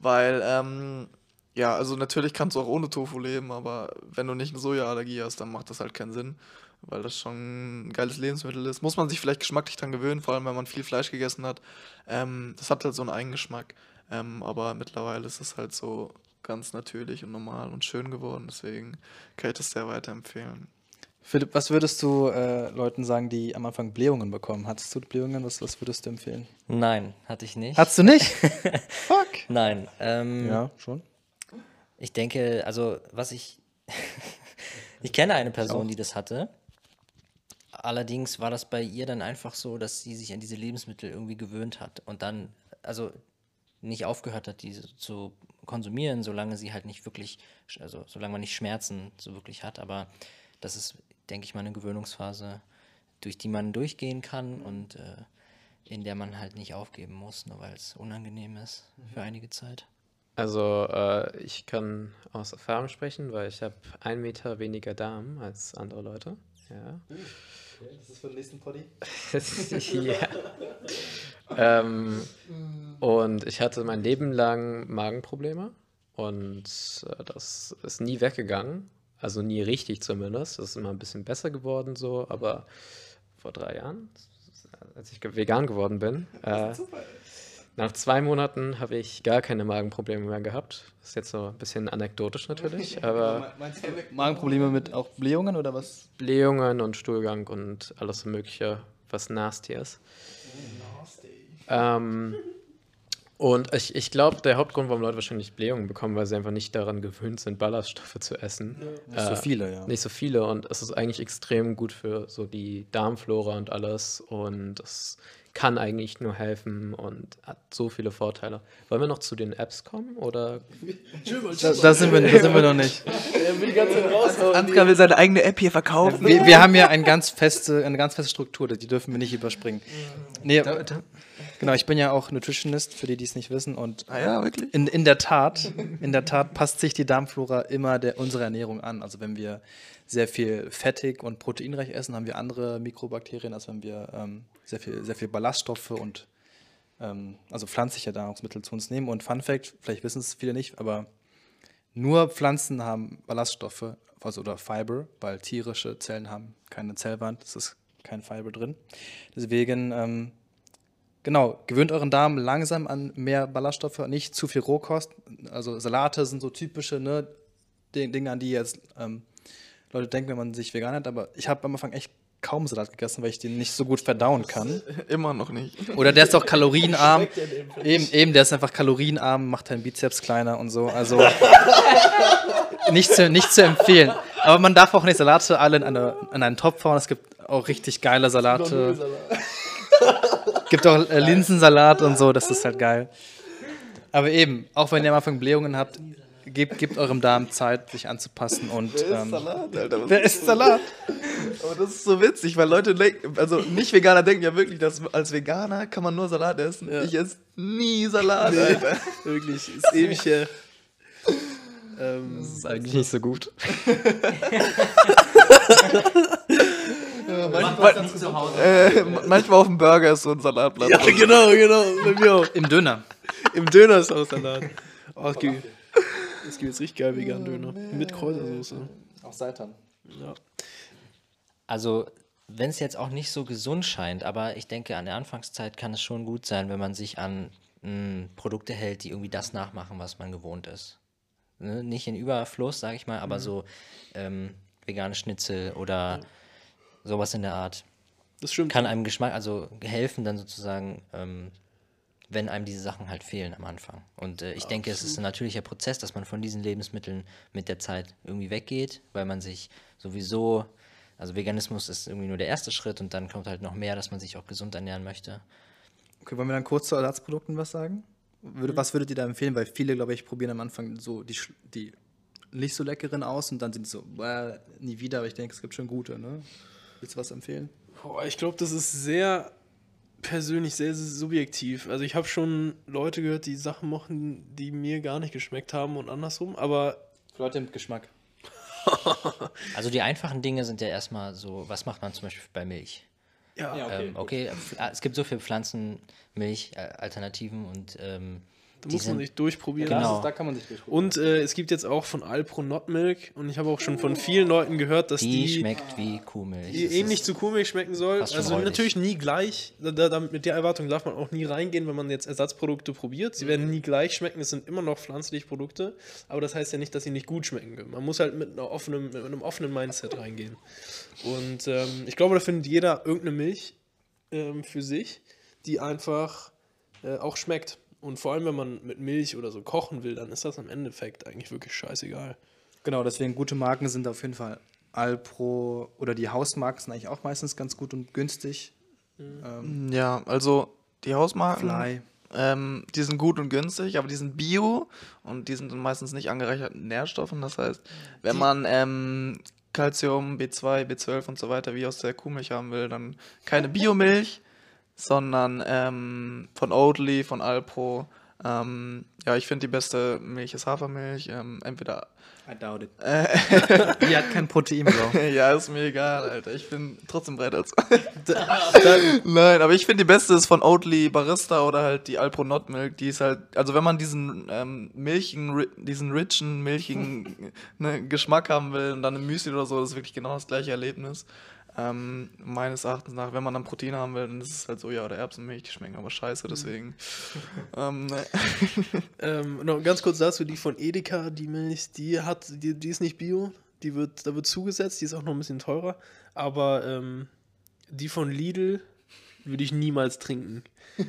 weil, ähm, ja, also natürlich kannst du auch ohne Tofu leben, aber wenn du nicht eine Sojaallergie hast, dann macht das halt keinen Sinn weil das schon ein geiles Lebensmittel ist. Muss man sich vielleicht geschmacklich dran gewöhnen, vor allem wenn man viel Fleisch gegessen hat. Ähm, das hat halt so einen Eigengeschmack, ähm, aber mittlerweile ist es halt so ganz natürlich und normal und schön geworden, deswegen kann ich das sehr weiterempfehlen. Philipp, was würdest du äh, Leuten sagen, die am Anfang Blähungen bekommen? Hattest du Blähungen? Was, was würdest du empfehlen? Nein, hatte ich nicht. Hattest du nicht? Fuck. Nein. Ähm, Ja, schon. Ich denke, also was ich. ich kenne eine Person, die das hatte. Allerdings war das bei ihr dann einfach so, dass sie sich an diese Lebensmittel irgendwie gewöhnt hat und dann, also nicht aufgehört hat, diese zu konsumieren, solange sie halt nicht wirklich, also solange man nicht Schmerzen so wirklich hat. Aber das ist, denke ich mal, eine Gewöhnungsphase, durch die man durchgehen kann und äh, in der man halt nicht aufgeben muss, nur weil es unangenehm ist für einige Zeit. Also äh, ich kann aus Erfahrung sprechen, weil ich habe einen Meter weniger Darm als andere Leute. Ja. Das ist für den nächsten Poddy. ja. ähm, und ich hatte mein Leben lang Magenprobleme und äh, das ist nie weggegangen. Also nie richtig zumindest. Das ist immer ein bisschen besser geworden so, aber vor drei Jahren, als ich vegan geworden bin, äh, nach zwei Monaten habe ich gar keine Magenprobleme mehr gehabt. Das ist jetzt so ein bisschen anekdotisch natürlich, aber Meinst du Magenprobleme mit auch Blähungen oder was? Blähungen und Stuhlgang und alles Mögliche, was nasty ist. Ähm, und ich, ich glaube, der Hauptgrund, warum Leute wahrscheinlich Blähungen bekommen, weil sie einfach nicht daran gewöhnt sind, Ballaststoffe zu essen. Nicht so Äh, viele, ja. Nicht so viele und es ist eigentlich extrem gut für so die Darmflora und alles und es kann eigentlich nur helfen und hat so viele Vorteile. Wollen wir noch zu den Apps kommen oder Da, da, sind wir, da sind wir noch nicht. Er. Ansgar will seine eigene App hier verkaufen. Wir, wir haben ja eine ganz feste, eine ganz feste Struktur, die dürfen wir nicht überspringen. Nee, genau, ich bin ja auch Nutritionist, für die, die es nicht wissen. Und Ah ja, wirklich? in, in der Tat, in der Tat passt sich die Darmflora immer der, unserer Ernährung an. Also wenn wir sehr viel fettig und proteinreich essen, haben wir andere Mikrobakterien, als wenn wir ähm, sehr, viel, sehr viel Ballaststoffe und ähm, also pflanzliche Nahrungsmittel zu uns nehmen. Und Fun Fact, vielleicht wissen es viele nicht, aber nur Pflanzen haben Ballaststoffe also oder Fiber, weil tierische Zellen haben keine Zellwand, es ist kein Fiber drin. Deswegen, ähm, genau, gewöhnt euren Darm langsam an mehr Ballaststoffe, nicht zu viel Rohkost. Also Salate sind so typische ne, Ding- Dinge, an die jetzt ähm, Leute denken, wenn man sich vegan hat. Aber ich habe am Anfang echt kaum Salat gegessen, weil ich den nicht so gut verdauen kann. Immer noch nicht. Oder der ist auch kalorienarm. Eben, eben, der ist einfach kalorienarm, macht deinen Bizeps kleiner und so. Also nicht zu, nicht zu empfehlen. Aber man darf auch nicht Salate alle in, eine, in einen Topf hauen. Es gibt auch richtig geile Salate. gibt auch äh, Linsensalat und so, das ist halt geil. Aber eben, auch wenn ihr am Anfang Blähungen habt, gebt, gebt eurem Darm Zeit, sich anzupassen und. Ähm, Salat, Alter. wer isst Salat? Aber das ist so witzig, weil Leute denken, also Nicht-Veganer denken ja wirklich, dass als Veganer kann man nur Salat essen. Ich esse nie Salat, Alter. Wirklich, ist ewig her. Ähm, das ist eigentlich nicht so gut. Äh, manchmal auf dem Burger ist so ein Salatblatt. ja, genau, genau. Bei mir auch. Im Döner. Im Döner ist auch Salat. Oh, es gibt, es gibt jetzt richtig geil veganen Döner. Mit Kräutersoße. Auch Seitan. Ja. Also, wenn es jetzt auch nicht so gesund scheint, aber ich denke, an der Anfangszeit kann es schon gut sein, wenn man sich an mh, Produkte hält, die irgendwie das nachmachen, was man gewohnt ist. Ne? Nicht in Überfluss, sage ich mal, aber so ähm, vegane Schnitzel oder sowas in der Art Das stimmt. kann einem Geschmack, also helfen dann sozusagen, ähm, wenn einem diese Sachen halt fehlen am Anfang. Und äh, ich denke, es ist ein natürlicher Prozess, dass man von diesen Lebensmitteln mit der Zeit irgendwie weggeht, weil man sich sowieso, also Veganismus ist irgendwie nur der erste Schritt und dann kommt halt noch mehr, dass man sich auch gesund ernähren möchte. Okay, wollen wir dann kurz zu Ersatzprodukten was sagen? Würde, was würdet ihr da empfehlen? Weil viele, glaube ich, probieren am Anfang so die, die nicht so leckeren aus und dann sind sie so, "Bäh, nie wieder, aber ich denke, es gibt schon gute, ne? Willst du was empfehlen? Boah, ich glaube, das ist sehr persönlich, sehr, sehr subjektiv. Also ich habe schon Leute gehört, die Sachen mochten, die mir gar nicht geschmeckt haben und andersrum, aber Leute mit Geschmack. Also die einfachen Dinge sind ja erstmal so, was macht man zum Beispiel bei Milch? ja, Okay, ähm, okay es gibt so viele Pflanzenmilch-Alternativen und ähm, Da Die muss man sich durchprobieren. Genau. Ist, da kann man sich durchprobieren. Und äh, es gibt jetzt auch von Alpro Not Milk und ich habe auch schon von vielen Leuten gehört, dass Die, die, schmeckt wie Kuhmilch. die ähnlich zu Kuhmilch schmecken soll. Also räudig. natürlich nie gleich. Da, da, mit der Erwartung darf man auch nie reingehen, wenn man jetzt Ersatzprodukte probiert. Sie werden nie gleich schmecken. Es sind immer noch pflanzliche Produkte. Aber das heißt ja nicht, dass sie nicht gut schmecken können. Man muss halt mit, einer offenen, mit einem offenen Mindset reingehen. Und ähm, ich glaube, da findet jeder irgendeine Milch ähm, für sich, die einfach äh, auch schmeckt. Und vor allem, wenn man mit Milch oder so kochen will, dann ist das im Endeffekt eigentlich wirklich scheißegal. Genau, deswegen gute Marken sind auf jeden Fall Alpro oder die Hausmarken sind eigentlich auch meistens ganz gut und günstig. Ähm, Ja, also die Hausmarken, Fly. ähm, die sind gut und günstig, aber die sind bio und die sind dann meistens nicht angereichert mit Nährstoffen. Das heißt, wenn man ähm, Calcium, B2, B12 und so weiter wie aus der Kuhmilch haben will, dann keine Biomilch, sondern ähm, von Oatly, von Alpro. Ähm, ja, ich finde die beste Milch ist Hafermilch. Ähm, entweder I doubt it. äh, Die hat kein Protein, Bro. ja, ist mir egal, Alter. Ich bin trotzdem bereit als. Nein, aber ich finde die beste ist von Oatly Barista oder halt die Alpro Not Milk. Die ist halt, also wenn man diesen ähm, milchigen, diesen richen, milchigen ne, Geschmack haben will und dann im Müsli oder so, das ist wirklich genau das gleiche Erlebnis. Ähm, meines Erachtens nach, wenn man dann Protein haben will, dann ist es halt Soja oder Erbsenmilch, die schmecken aber scheiße, deswegen. ähm, ne. Ähm, noch ganz kurz dazu, die von Edeka, die Milch, die hat, die, die ist nicht bio, die wird, da wird zugesetzt, die ist auch noch ein bisschen teurer, aber ähm, die von Lidl würde ich niemals trinken.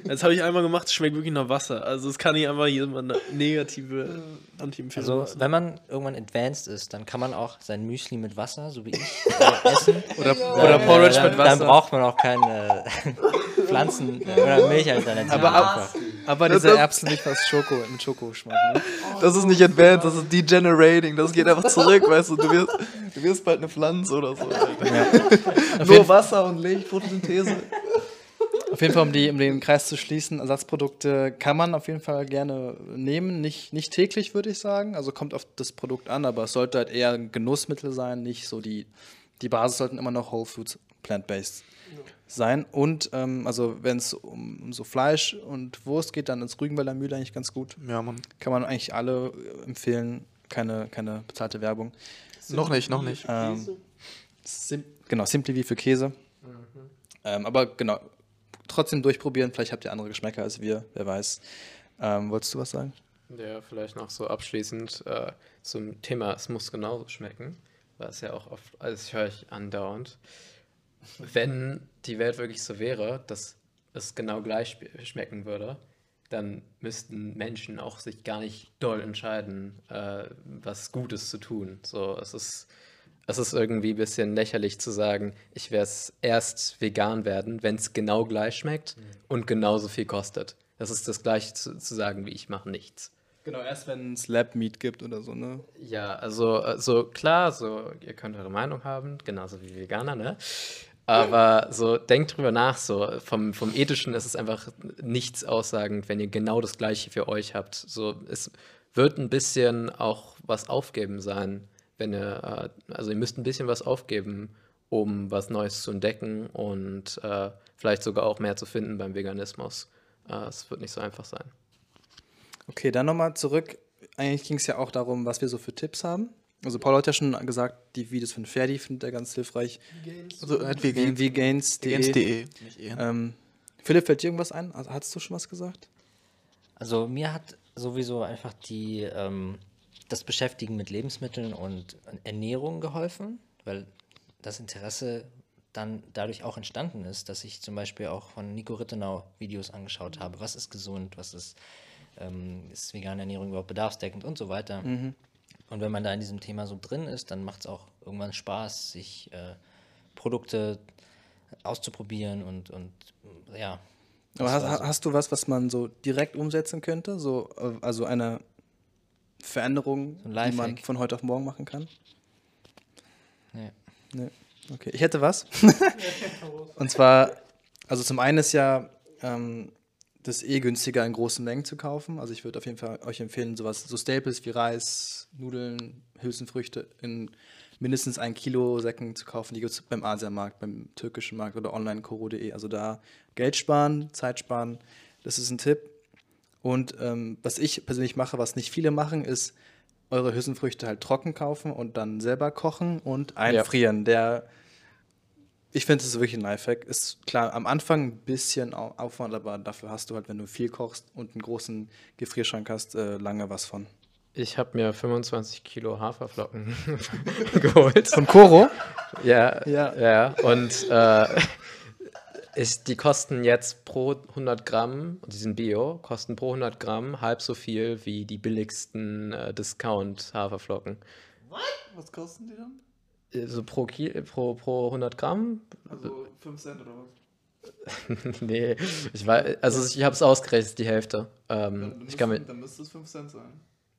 Das habe ich einmal gemacht, es schmeckt wirklich nach Wasser. Also es kann nicht einfach jemand eine negative Anti-Empfehlung Also, wenn man irgendwann advanced ist, dann kann man auch sein Müsli mit Wasser, so wie ich, äh, essen. Oder, Dann, oder Porridge äh, mit Wasser. Dann braucht man auch keine Pflanzen- äh, oder Milchalternativen. Aber ab-. Aber diese das- Erbsenmilch aus Schoko, mit Schokogeschmack, ne? Das ist nicht advanced, das ist degenerating. Das geht einfach zurück, weißt du. Du wirst, du wirst bald eine Pflanze oder so. Alter. Nur Wasser und Licht, Photosynthese. Auf jeden Fall, um, die, um den Kreis zu schließen, Ersatzprodukte kann man auf jeden Fall gerne nehmen. Nicht, nicht täglich, würde ich sagen. Also kommt auf das Produkt an, aber es sollte halt eher ein Genussmittel sein, nicht so die, die Basis sollten immer noch Whole Foods plant-based sein. Und ähm, also wenn es um, um so Fleisch und Wurst geht, dann ist Rügenwalder Mühle eigentlich ganz gut. Ja, Mann. Kann man eigentlich alle äh, empfehlen. Keine, keine bezahlte Werbung. Noch nicht, noch nicht. Ähm, Sim genau, Simply wie für Käse. Ähm, aber genau, trotzdem durchprobieren. Vielleicht habt ihr andere Geschmäcker als wir, wer weiß. Ähm, wolltest du was sagen? Ja, vielleicht noch so abschließend äh, zum Thema, es muss genauso schmecken, was ja auch oft, also ich höre ich andauernd. Wenn die Welt wirklich so wäre, dass es genau gleich schmecken würde, dann müssten Menschen auch sich gar nicht doll entscheiden, äh, was Gutes zu tun. So, es ist, es ist irgendwie ein bisschen lächerlich zu sagen, ich werde es erst vegan werden, wenn es genau gleich schmeckt und genauso viel kostet. Das ist das gleiche zu, zu sagen, wie ich mache nichts. Genau, erst wenn es Lab Meat gibt oder so, ne? Ja, also, also klar, so, ihr könnt eure Meinung haben, genauso wie Veganer, ne? Aber so, denkt drüber nach, so, vom, vom Ethischen ist es einfach nichts aussagend, wenn ihr genau das Gleiche für euch habt. So, es wird ein bisschen auch was aufgeben sein, wenn ihr, äh, also ihr müsst ein bisschen was aufgeben, um was Neues zu entdecken und äh, vielleicht sogar auch mehr zu finden beim Veganismus. Äh, es wird nicht so einfach sein. Okay, dann nochmal zurück. Eigentlich ging es ja auch darum, was wir so für Tipps haben. Also Paul hat ja schon gesagt, die Videos von Ferdi findet er ganz hilfreich. Also. Vegans.de. Nicht eh. Ähm, Philipp, fällt dir irgendwas ein? Also, Hattest du schon was gesagt? Also mir hat sowieso einfach die, ähm, das Beschäftigen mit Lebensmitteln und Ernährung geholfen, weil das Interesse dann dadurch auch entstanden ist, dass ich zum Beispiel auch von Nico Rittenau Videos angeschaut habe. Was ist gesund, was ist, ähm, ist vegane Ernährung überhaupt bedarfsdeckend und so weiter. Und wenn man da in diesem Thema so drin ist, dann macht es auch irgendwann Spaß, sich äh, Produkte auszuprobieren und, und ja. Aber hast, so. hast du was, was man so direkt umsetzen könnte? So, äh, also eine Veränderung, So die man von heute auf morgen machen kann? Nee. Nee. Okay, ich hätte was. Und zwar, also zum einen ist ja ähm, das eh günstiger in großen Mengen zu kaufen. Also ich würde auf jeden Fall euch empfehlen, sowas, so Staples wie Reis, Nudeln, Hülsenfrüchte in mindestens ein Kilo Säcken zu kaufen. Die gibt es beim Asiamarkt, beim türkischen Markt oder online koro.de. Also da Geld sparen, Zeit sparen, das ist ein Tipp. Und ähm, was ich persönlich mache, was nicht viele machen, ist eure Hülsenfrüchte halt trocken kaufen und dann selber kochen und einfrieren. Der, ich finde, das ist wirklich ein Lifehack. Ist klar, am Anfang ein bisschen Au- Aufwand, aber dafür hast du halt, wenn du viel kochst und einen großen Gefrierschrank hast, äh, lange was von. Ich habe mir 25 Kilo Haferflocken geholt. Von Koro? Ja, Ja. ja. Und äh, ich, die kosten jetzt pro 100 Gramm, die sind Bio, kosten pro 100 Gramm halb so viel wie die billigsten äh, Discount-Haferflocken. Was kosten die dann? Also pro, Ki pro, pro 100 Gramm? Also 5 Cent oder was? nee, ich weiß, also ich habe es ausgerechnet, die Hälfte. Ähm, ich kann mir, dann müsste es 5 Cent sein.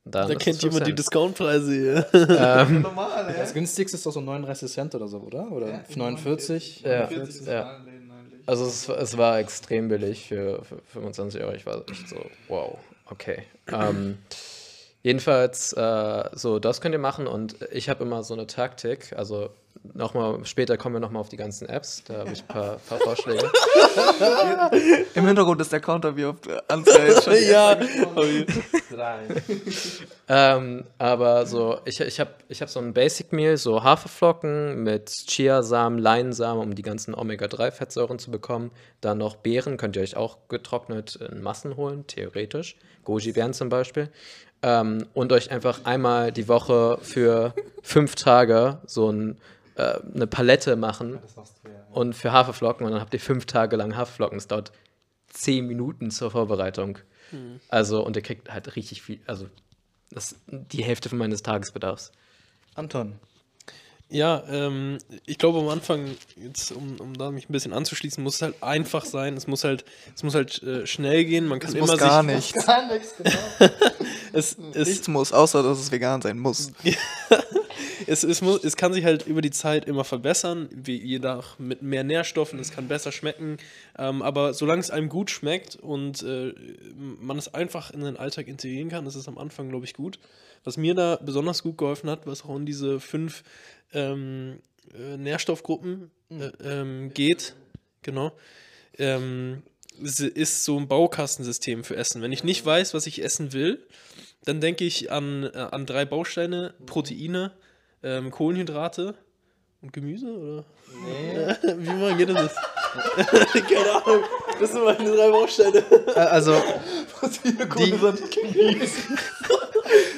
dann Da kennt jemand die 5 Cent. Discountpreise hier. Ähm, Normal, ey. Das günstigste ist doch so 39 Cent oder so, oder? Oder 49? Ja. 40 ist Ja. in allen Läden eigentlich. Also es, es war extrem billig für, für 25 Euro. Ich war echt so, wow, okay. Ähm, jedenfalls, äh, so, das könnt ihr machen und ich habe immer so eine Taktik, also nochmal, später kommen wir nochmal auf die ganzen Apps, da habe ich ein paar, paar Vorschläge. Im Hintergrund ist der Counter, wie oft anzeigt. ja, ähm, aber so, ich, ich habe ich hab so ein Basic Meal, so Haferflocken mit Chiasamen, Leinsamen, um die ganzen Omega-3-Fettsäuren zu bekommen. Dann noch Beeren, könnt ihr euch auch getrocknet in Massen holen, theoretisch. Goji-Beeren zum Beispiel. Ähm, und euch einfach einmal die Woche für fünf Tage so ein, äh, eine Palette machen. Und für Haferflocken und dann habt ihr fünf Tage lang Haferflocken. Es dauert zehn Minuten zur Vorbereitung. Also, und ihr kriegt halt richtig viel, also das ist die Hälfte von meines Tagesbedarfs. Anton. Ja, ähm, ich glaube am Anfang, jetzt um, um da mich ein bisschen anzuschließen, muss es halt einfach sein. Es muss halt, es muss halt äh, schnell gehen. Man kann Es immer muss gar sich, nichts. Es, es, Nichts muss, außer dass es vegan sein muss. es, es, muss, es kann sich halt über die Zeit immer verbessern, wie je nach mit mehr Nährstoffen, es kann besser schmecken. Ähm, aber solange es einem gut schmeckt und äh, man es einfach in den Alltag integrieren kann, ist es am Anfang, glaube ich, gut. Was mir da besonders gut geholfen hat, was auch in diese fünf ähm, äh, Nährstoffgruppen äh, ähm, geht, genau, ähm, ist- ist so ein Baukastensystem für Essen. Wenn ich nicht weiß, was ich essen will, dann denke ich an, äh, an drei Bausteine: Proteine, ähm, Kohlenhydrate und Gemüse, oder? Nee. Wie man geht das? Keine Ahnung. Das sind meine drei Bausteine. Also,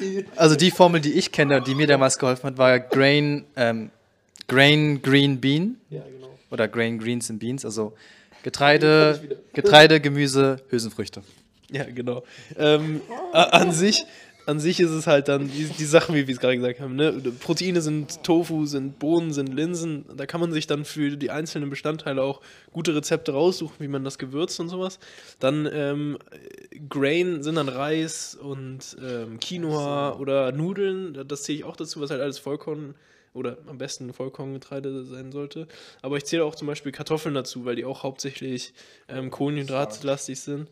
die, also die Formel, die ich kenne, die mir damals geholfen hat, war Grain, ähm, Grain Green Bean Ja, genau. oder Grain Greens and Beans, also Getreide, Getreide, Gemüse, Hülsenfrüchte. Ja, genau. Ähm, an, sich, an sich ist es halt dann die, die Sachen, wie wir es gerade gesagt haben. Ne? Proteine sind Tofu, sind Bohnen, sind Linsen. Da kann man sich dann für die einzelnen Bestandteile auch gute Rezepte raussuchen, wie man das gewürzt und sowas. Dann ähm, Grain sind dann Reis und ähm, Quinoa oder Nudeln. Das zähle ich auch dazu, was halt alles Vollkorn oder am besten Vollkorngetreide sein sollte. Aber ich zähle auch zum Beispiel Kartoffeln dazu, weil die auch hauptsächlich ähm, kohlenhydratlastig sind.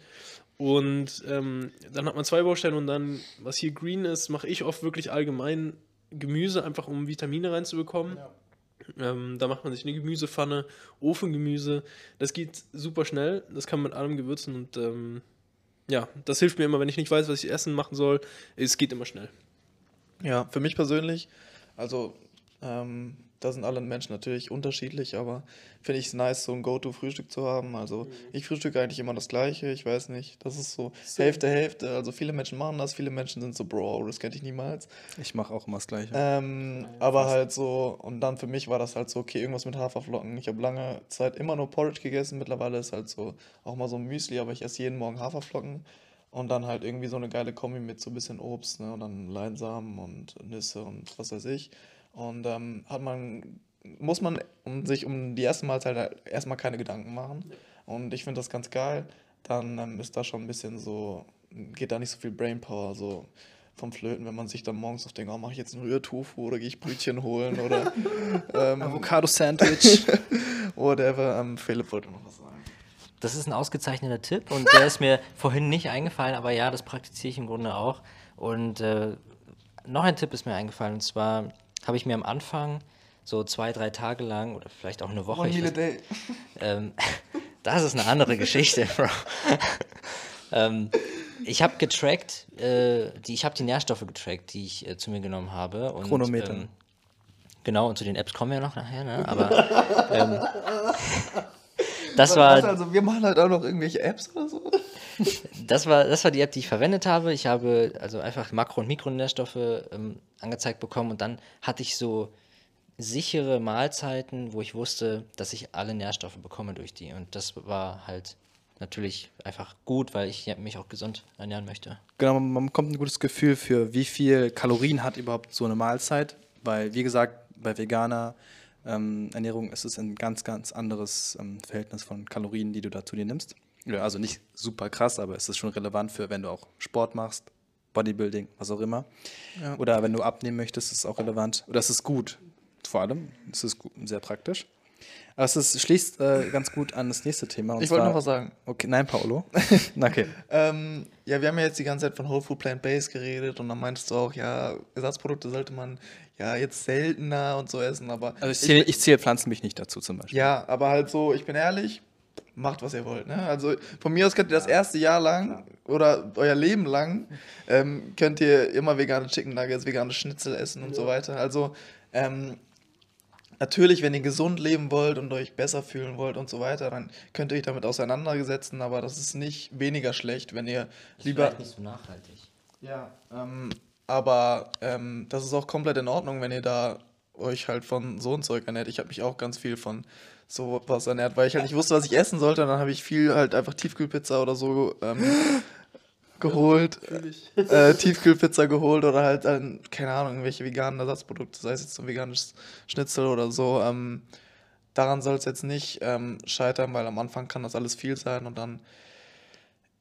Und ähm, dann hat man zwei Bausteine und dann, was hier green ist, mache ich oft wirklich allgemein Gemüse, einfach um Vitamine reinzubekommen. Ähm, da macht man sich eine Gemüsepfanne, Ofengemüse. Das geht super schnell, das kann man mit allem gewürzen und ähm, ja, das hilft mir immer, wenn ich nicht weiß, was ich essen machen soll. Es geht immer schnell. Ja, für mich persönlich, also ähm, da sind alle Menschen natürlich unterschiedlich, aber finde ich es nice, so ein Go-To-Frühstück zu haben. Also ich frühstücke eigentlich immer das Gleiche, ich weiß nicht, das ist so Hälfte, Hälfte. Also viele Menschen machen das, viele Menschen sind so, Bro, das könnte ich niemals. Ich mache auch immer das Gleiche. Ähm, aber halt so, und dann für mich war das halt so, okay, irgendwas mit Haferflocken. Ich habe lange Zeit immer nur Porridge gegessen, mittlerweile ist halt so auch mal so ein Müsli, aber ich esse jeden Morgen Haferflocken. Und dann halt irgendwie so eine geile Kombi mit so ein bisschen Obst, ne? Und dann Leinsamen und Nüsse und was weiß ich. Und ähm, hat man, muss man um sich um die erste Mahlzeit halt erstmal keine Gedanken machen. Und ich finde das ganz geil. Dann ähm, ist da schon ein bisschen so, geht da nicht so viel Brainpower so vom Flöten, wenn man sich dann morgens auf denkt, oh, mache ich jetzt einen Rührtofu oder gehe ich Brötchen holen oder ähm, Avocado-Sandwich. whatever. Ähm, Philipp wollte noch was sagen. Das ist ein ausgezeichneter Tipp und der ist mir vorhin nicht eingefallen, aber ja, das praktiziere ich im Grunde auch. Und äh, noch ein Tipp ist mir eingefallen und zwar habe ich mir am Anfang so zwei, drei Tage lang oder vielleicht auch eine Woche. One ich meal a day. ähm, das ist eine andere Geschichte, Bro. ähm, ich habe getrackt, äh, die, ich habe die Nährstoffe getrackt, die ich äh, zu mir genommen habe. Und, Chronometer. Ähm, genau, und zu den Apps kommen wir noch nachher, ne? Aber ähm, das war. also, wir machen halt auch noch irgendwelche Apps oder so. Das war, das war die App, die ich verwendet habe. Ich habe also einfach Makro- und Mikronährstoffe ähm, angezeigt bekommen und dann hatte ich so sichere Mahlzeiten, wo ich wusste, dass ich alle Nährstoffe bekomme durch die. Und das war halt natürlich einfach gut, weil ich mich auch gesund ernähren möchte. Genau, man man bekommt ein gutes Gefühl für, wie viel Kalorien hat überhaupt so eine Mahlzeit. Weil, wie gesagt, bei veganer ähm, Ernährung ist es ein ganz, ganz anderes ähm, Verhältnis von Kalorien, die du da zu dir nimmst. Ja, also nicht super krass, aber es ist schon relevant für, wenn du auch Sport machst, Bodybuilding, was auch immer. Ja. Oder wenn du abnehmen möchtest, ist es auch relevant. Oder es ist gut, vor allem. Es ist gut, sehr praktisch. Aber es schließt äh, ganz gut an das nächste Thema. Ich wollte noch was sagen. Okay, nein, Paolo. Okay. Ähm, ja, wir haben ja jetzt die ganze Zeit von Whole Food Plant Based geredet und dann meintest du auch, ja, Ersatzprodukte sollte man ja jetzt seltener und so essen, aber Also ich zähle, ich zähle Pflanzenmilch nicht dazu zum Beispiel. ja, aber halt so, ich bin ehrlich, macht was ihr wollt. Ne? Also von mir aus könnt ihr das erste Jahr lang oder euer Leben lang ähm, könnt ihr immer vegane Chicken Nuggets, vegane Schnitzel essen und so weiter. Also ähm, natürlich, wenn ihr gesund leben wollt und euch besser fühlen wollt und so weiter, dann könnt ihr euch damit auseinandersetzen, aber das ist nicht weniger schlecht, wenn ihr lieber nicht so nachhaltig. ja, ähm, aber ähm, das ist auch komplett in Ordnung, wenn ihr da euch halt von so ein Zeug ernährt. Ich habe mich auch ganz viel von so was ernährt, weil ich halt nicht wusste, was ich essen sollte. Und dann habe ich viel halt einfach Tiefkühlpizza oder so ähm, geholt. Äh, Tiefkühlpizza geholt oder halt, ähm, keine Ahnung, irgendwelche veganen Ersatzprodukte, sei es jetzt so ein veganes Schnitzel oder so. Ähm, daran soll es jetzt nicht ähm, scheitern, weil am Anfang kann das alles viel sein und dann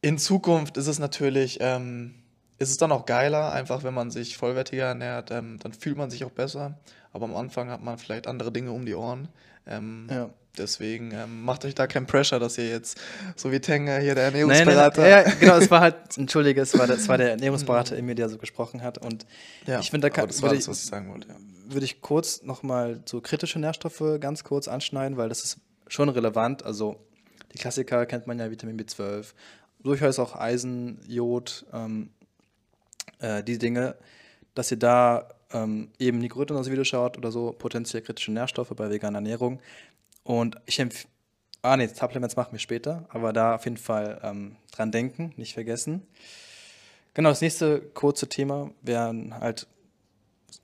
in Zukunft ist es natürlich, ähm, ist es dann auch geiler, einfach wenn man sich vollwertiger ernährt, ähm, dann fühlt man sich auch besser. Aber am Anfang hat man vielleicht andere Dinge um die Ohren. Ähm, Ja. Deswegen ähm, macht euch da keinen Pressure, dass ihr jetzt, so wie Tenger hier, der Nein, nein, nein, Ernährungsberater. ja, genau, es war halt, entschuldige, es war, das war der Ernährungsberater in mir, der so gesprochen hat. Und Ja, ich finde, da kann, das war würde, das, ich, was ich sagen wollte. Ja. würde ich kurz nochmal so kritische Nährstoffe ganz kurz anschneiden, weil das ist schon relevant. Also die Klassiker kennt man ja, Vitamin B12, durchaus auch Eisen, Jod, ähm, äh, die Dinge, dass ihr da ähm, eben Nigrotin aus dem Video schaut oder so, potenziell kritische Nährstoffe bei veganer Ernährung. Und ich empfehle, ah nee, Supplements machen wir später, aber da auf jeden Fall ähm, dran denken, nicht vergessen. Genau, das nächste kurze Thema wären halt,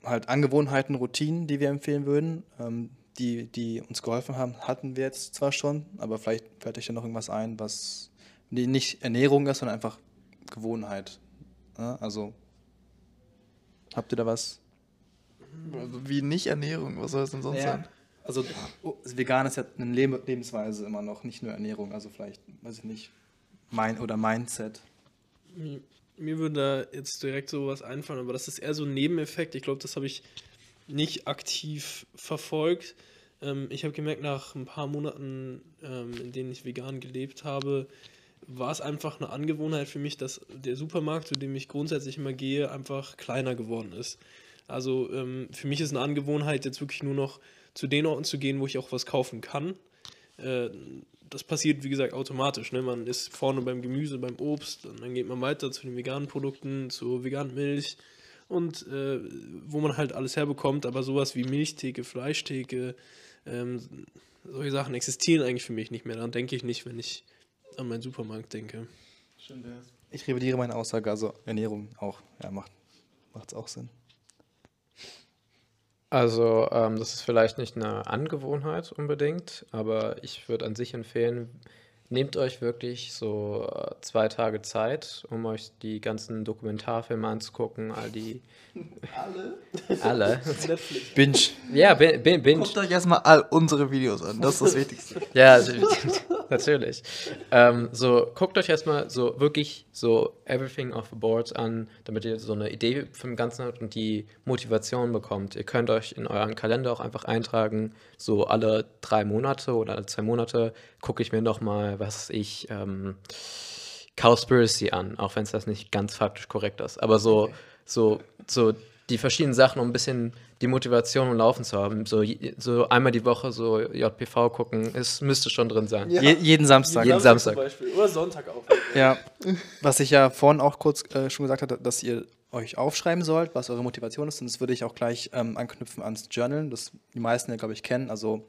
halt Angewohnheiten, Routinen, die wir empfehlen würden. Ähm, die, die uns geholfen haben, hatten wir jetzt zwar schon, aber vielleicht fällt euch ja noch irgendwas ein, was die nicht Ernährung ist, sondern einfach Gewohnheit. Ja, also habt ihr da was? Also wie nicht Ernährung, was soll es denn sonst sein? Also vegan ist ja eine Leb Lebensweise immer noch, nicht nur Ernährung. Also vielleicht, weiß ich nicht, mein oder Mindset. Mir, mir würde da jetzt direkt sowas einfallen, aber das ist eher so ein Nebeneffekt. Ich glaube, das habe ich nicht aktiv verfolgt. Ähm, ich habe gemerkt, nach ein paar Monaten, ähm, in denen ich vegan gelebt habe, war es einfach eine Angewohnheit für mich, dass der Supermarkt, zu dem ich grundsätzlich immer gehe, einfach kleiner geworden ist. Also ähm, für mich ist eine Angewohnheit, jetzt wirklich nur noch zu den Orten zu gehen, wo ich auch was kaufen kann. Äh, das passiert, wie gesagt, automatisch. Ne? Man ist vorne beim Gemüse, beim Obst, und dann geht man weiter zu den veganen Produkten, zur veganen Milch und äh, wo man halt alles herbekommt. Aber sowas wie Milchtheke, Fleischtheke, ähm, solche Sachen existieren eigentlich für mich nicht mehr. Daran denke ich nicht, wenn ich an meinen Supermarkt denke. Ich revidiere meine Aussage, also Ernährung auch. Ja, macht es auch Sinn. Also, ähm, das ist vielleicht nicht eine Angewohnheit unbedingt, aber ich würde an sich empfehlen, nehmt euch wirklich so äh, zwei Tage Zeit, um euch die ganzen Dokumentarfilme anzugucken, all die. Alle? Alle. Binge. Ja, bin, bin, binge. Guckt euch erstmal all unsere Videos an, das ist das Wichtigste. Ja, natürlich. Ähm, so, guckt euch erstmal so wirklich so Everything off the Board an, damit ihr so eine Idee vom Ganzen habt und die Motivation bekommt. Ihr könnt euch in euren Kalender auch einfach eintragen, so alle drei Monate oder alle zwei Monate gucke ich mir nochmal, was ich, ähm, Cowspiracy an, auch wenn es das nicht ganz faktisch korrekt ist. Aber so, so, so die verschiedenen Sachen, um ein bisschen die Motivation am Laufen zu haben. So, so einmal die Woche so JPV gucken, es müsste schon drin sein. Ja. Je, jeden Samstag. Jeden Samstag. Zum Beispiel. Oder Sonntag auch. Ja, was ich ja vorhin auch kurz äh, schon gesagt hatte, dass ihr euch aufschreiben sollt, was eure Motivation ist. Und das würde ich auch gleich ähm, anknüpfen ans Journalen, das die meisten ja, glaube ich, kennen. Also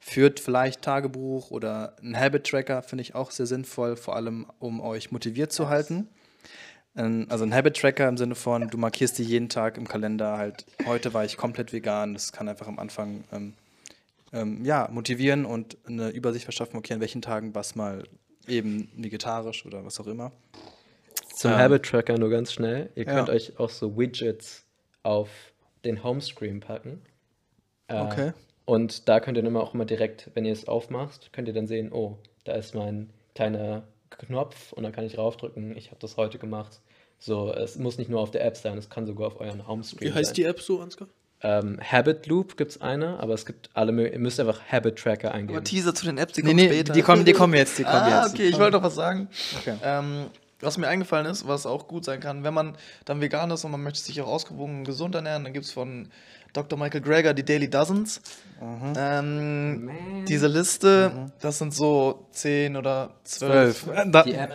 führt vielleicht Tagebuch oder ein Habit-Tracker, finde ich auch sehr sinnvoll, vor allem um euch motiviert zu halten. Ähm, Also ein Habit-Tracker im Sinne von, du markierst dir jeden Tag im Kalender halt, heute war ich komplett vegan. Das kann einfach am Anfang ähm, ähm, ja, motivieren und eine Übersicht verschaffen, okay, an welchen Tagen was mal eben vegetarisch oder was auch immer. Zum Ähm, Habit Tracker nur ganz schnell. Ihr ja. könnt euch auch so Widgets auf den Homescreen packen. Äh, Okay. Und da könnt ihr dann immer auch immer direkt, wenn ihr es aufmacht, könnt ihr dann sehen, oh, da ist mein kleiner Knopf und dann kann ich raufdrücken, ich habe das heute gemacht. So, es muss nicht nur auf der App sein, es kann sogar auf euren Homescreen Wie heißt sein. die App so, Ansgar? Ähm, Habit Loop gibt es eine, aber es gibt alle, mö- ihr müsst einfach Habit Tracker eingeben. Aber Teaser zu den Apps, die Nee, kommen nee, später. die kommen, die kommen jetzt, die kommen ah, jetzt. okay, ich wollte noch was sagen. Okay. Ähm, was mir eingefallen ist, was auch gut sein kann, wenn man dann vegan ist und man möchte sich auch ausgewogen und gesund ernähren, dann gibt es von Dr. Michael Greger die Daily Dozens. Ähm, diese Liste, das sind so 10 oder 12. Zwölf. Da, Die App,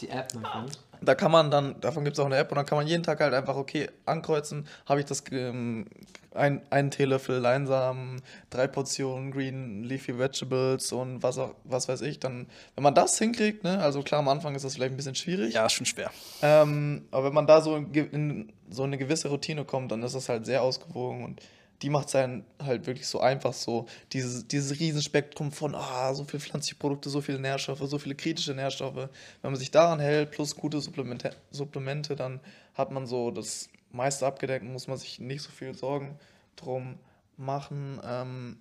die App, mein Freund. Da kann man dann, davon gibt es auch eine App und dann kann man jeden Tag halt einfach, okay, ankreuzen, habe ich das, ähm, ein, einen Teelöffel Leinsamen, drei Portionen Green Leafy Vegetables und was auch, was weiß ich, dann, wenn man das hinkriegt, ne, also klar, am Anfang ist das vielleicht ein bisschen schwierig, ja, ist schon schwer. ähm, aber wenn man da so in, in so eine gewisse Routine kommt, dann ist das halt sehr ausgewogen und die macht es halt wirklich so einfach so, dieses, dieses Riesenspektrum von ah, so viele pflanzliche Produkte, so viele Nährstoffe, so viele kritische Nährstoffe. Wenn man sich daran hält, plus gute Supplemente, Supplemente, dann hat man so das meiste abgedeckt, muss man sich nicht so viel Sorgen drum machen. Ähm,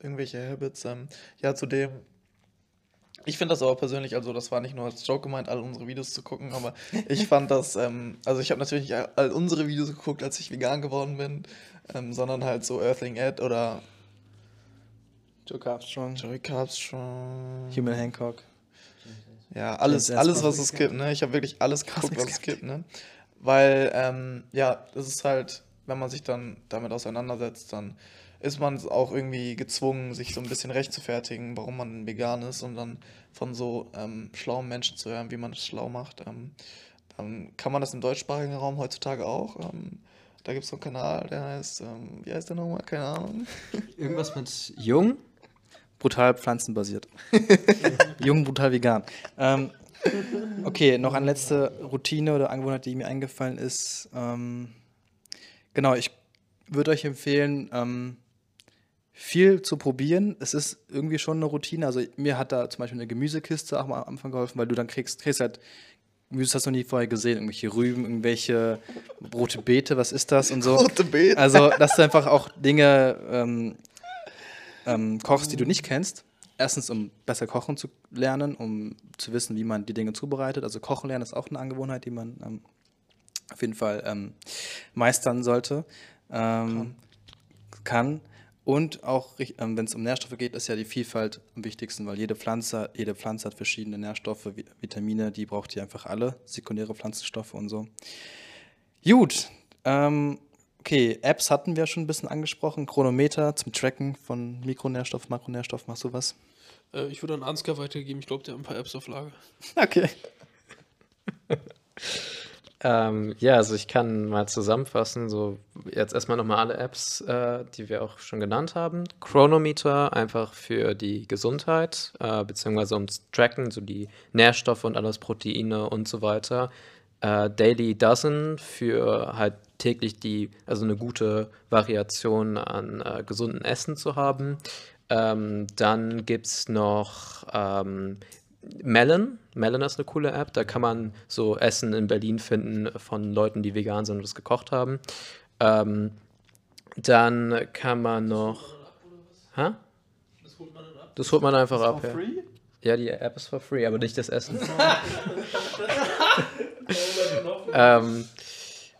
irgendwelche Habits. Ähm, ja, zudem ich finde das aber persönlich, also das war nicht nur als Joke gemeint, all unsere Videos zu gucken, aber ich fand das, ähm, also ich habe natürlich nicht all unsere Videos geguckt, als ich vegan geworden bin, ähm, sondern halt so Earthling Ed oder Joe Armstrong, Joey Carbstrong. Human Hancock. Ja, alles, alles, was es gibt, ne? Ich habe wirklich alles geguckt, was es gibt, ne? Weil, ähm, ja, das ist halt, wenn man sich dann damit auseinandersetzt, dann ist man auch irgendwie gezwungen, sich so ein bisschen rechtfertigen, warum man vegan ist und dann von so ähm, schlauen Menschen zu hören, wie man es schlau macht. Ähm, dann kann man das im deutschsprachigen Raum heutzutage auch. Ähm, da gibt es so einen Kanal, der heißt, ähm, wie heißt der nochmal? Keine Ahnung. Irgendwas mit Jung? Brutal pflanzenbasiert. Jung, brutal vegan. Ähm, okay, noch eine letzte Routine oder Angewohnheit, die mir eingefallen ist. Ähm, genau, ich würde euch empfehlen, ähm, viel zu probieren. Es ist irgendwie schon eine Routine. Also mir hat da zum Beispiel eine Gemüsekiste auch mal am Anfang geholfen, weil du dann kriegst, kriegst halt Gemüse hast du noch nie vorher gesehen, irgendwelche Rüben, irgendwelche rote Beete, was ist das und so. Rote Beete. Also, dass du einfach auch Dinge ähm, ähm, kochst, die du nicht kennst. Erstens, um besser kochen zu lernen, um zu wissen, wie man die Dinge zubereitet. Also Kochen lernen ist auch eine Angewohnheit, die man ähm, auf jeden Fall ähm, meistern sollte. Ähm, kann. Und auch, ähm, wenn es um Nährstoffe geht, ist ja die Vielfalt am wichtigsten, weil jede Pflanze, jede Pflanze hat verschiedene Nährstoffe, Vi- Vitamine, die braucht ihr einfach alle, sekundäre Pflanzenstoffe und so. Gut, ähm, okay, Apps hatten wir schon ein bisschen angesprochen. Chronometer zum Tracken von Mikronährstoff, Makronährstoff, machst du was? Äh, ich würde an Ansgar weitergeben. Ich glaube, der hat ein paar Apps auf Lager. Okay. Ähm, ja, also ich kann mal zusammenfassen, so jetzt erstmal nochmal alle Apps, äh, die wir auch schon genannt haben. Chronometer einfach für die Gesundheit, äh, beziehungsweise ums Tracken, so die Nährstoffe und alles, Proteine und so weiter. Äh, Daily Dozen für halt täglich die, also eine gute Variation an äh, gesunden Essen zu haben. Ähm, dann gibt es noch ähm, Melon. Melon ist eine coole App. Da kann man so Essen in Berlin finden von Leuten, die vegan sind und das gekocht haben. Ähm, dann kann man noch. Hä? Das holt man einfach ab. Ja. ja, die App ist for free, aber nicht das Essen. ähm,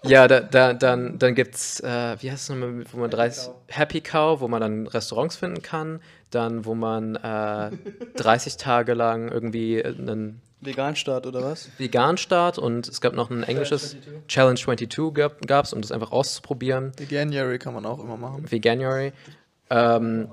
ja, da, da, dann, dann gibt es, äh, wie heißt es nochmal, wo man 30, Happy Cow, wo man dann Restaurants finden kann, dann wo man äh, 30 Tage lang irgendwie einen Veganstart oder was? Vegan-Start und es gab noch ein englisches Challenge 22 gab es, um das einfach auszuprobieren. Veganuary kann man auch immer machen. Veganuary. Ähm,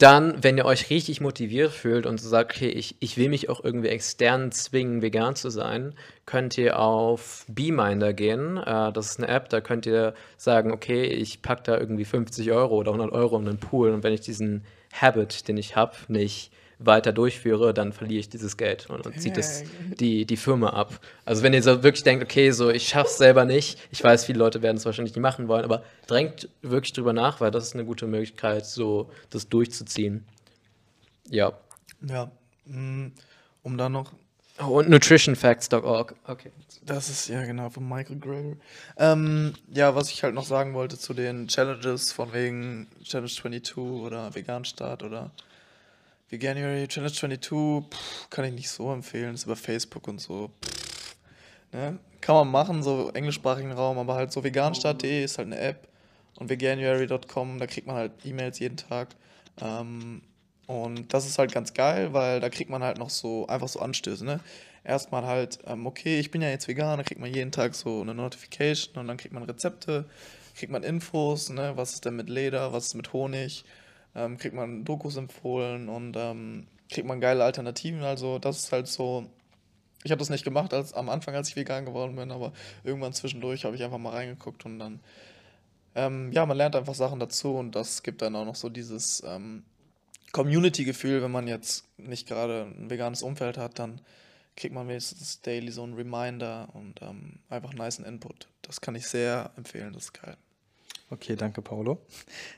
dann, wenn ihr euch richtig motiviert fühlt und sagt, okay, ich, ich will mich auch irgendwie extern zwingen, vegan zu sein, könnt ihr auf Beeminder gehen. Äh, das ist eine App, da könnt ihr sagen, okay, ich packe da irgendwie 50 Euro oder 100 Euro in den Pool und wenn ich diesen Habit, den ich habe, nicht weiter durchführe, dann verliere ich dieses Geld und dann zieht es die, die Firma ab. Also wenn ihr so wirklich denkt, okay, so ich schaff's selber nicht, ich weiß, viele Leute werden es wahrscheinlich nicht machen wollen, aber drängt wirklich drüber nach, weil das ist eine gute Möglichkeit, so das durchzuziehen. Ja. Ja. mm, Um dann noch Oh, und nutritionfacts.org. Okay. Das ist ja genau von Michael Greger. Ähm, ja, was ich halt noch sagen wollte zu den Challenges von wegen Challenge 22 oder Veganstart oder Veganuary Challenge 22 pff, kann ich nicht so empfehlen. ist über Facebook und so. Ne? Kann man machen, so englischsprachigen Raum, aber halt so veganstart.de ist halt eine App und veganuary.com, da kriegt man halt E-Mails jeden Tag. Ähm, und das ist halt ganz geil, weil da kriegt man halt noch so einfach so Anstöße, ne? Erstmal halt, ähm, okay, ich bin ja jetzt vegan, da kriegt man jeden Tag so eine Notification und dann kriegt man Rezepte, kriegt man Infos, ne? Was ist denn mit Leder, was ist mit Honig, ähm, kriegt man Dokus empfohlen und ähm, kriegt man geile Alternativen. Also das ist halt so. Ich habe das nicht gemacht als am Anfang, als ich vegan geworden bin, aber irgendwann zwischendurch habe ich einfach mal reingeguckt und dann ähm, ja, man lernt einfach Sachen dazu und das gibt dann auch noch so dieses ähm, Community-Gefühl, wenn man jetzt nicht gerade ein veganes Umfeld hat, dann kriegt man wenigstens daily so einen Reminder und ähm, einfach nice Input. Das kann ich sehr empfehlen, das ist geil. Okay, danke, Paolo.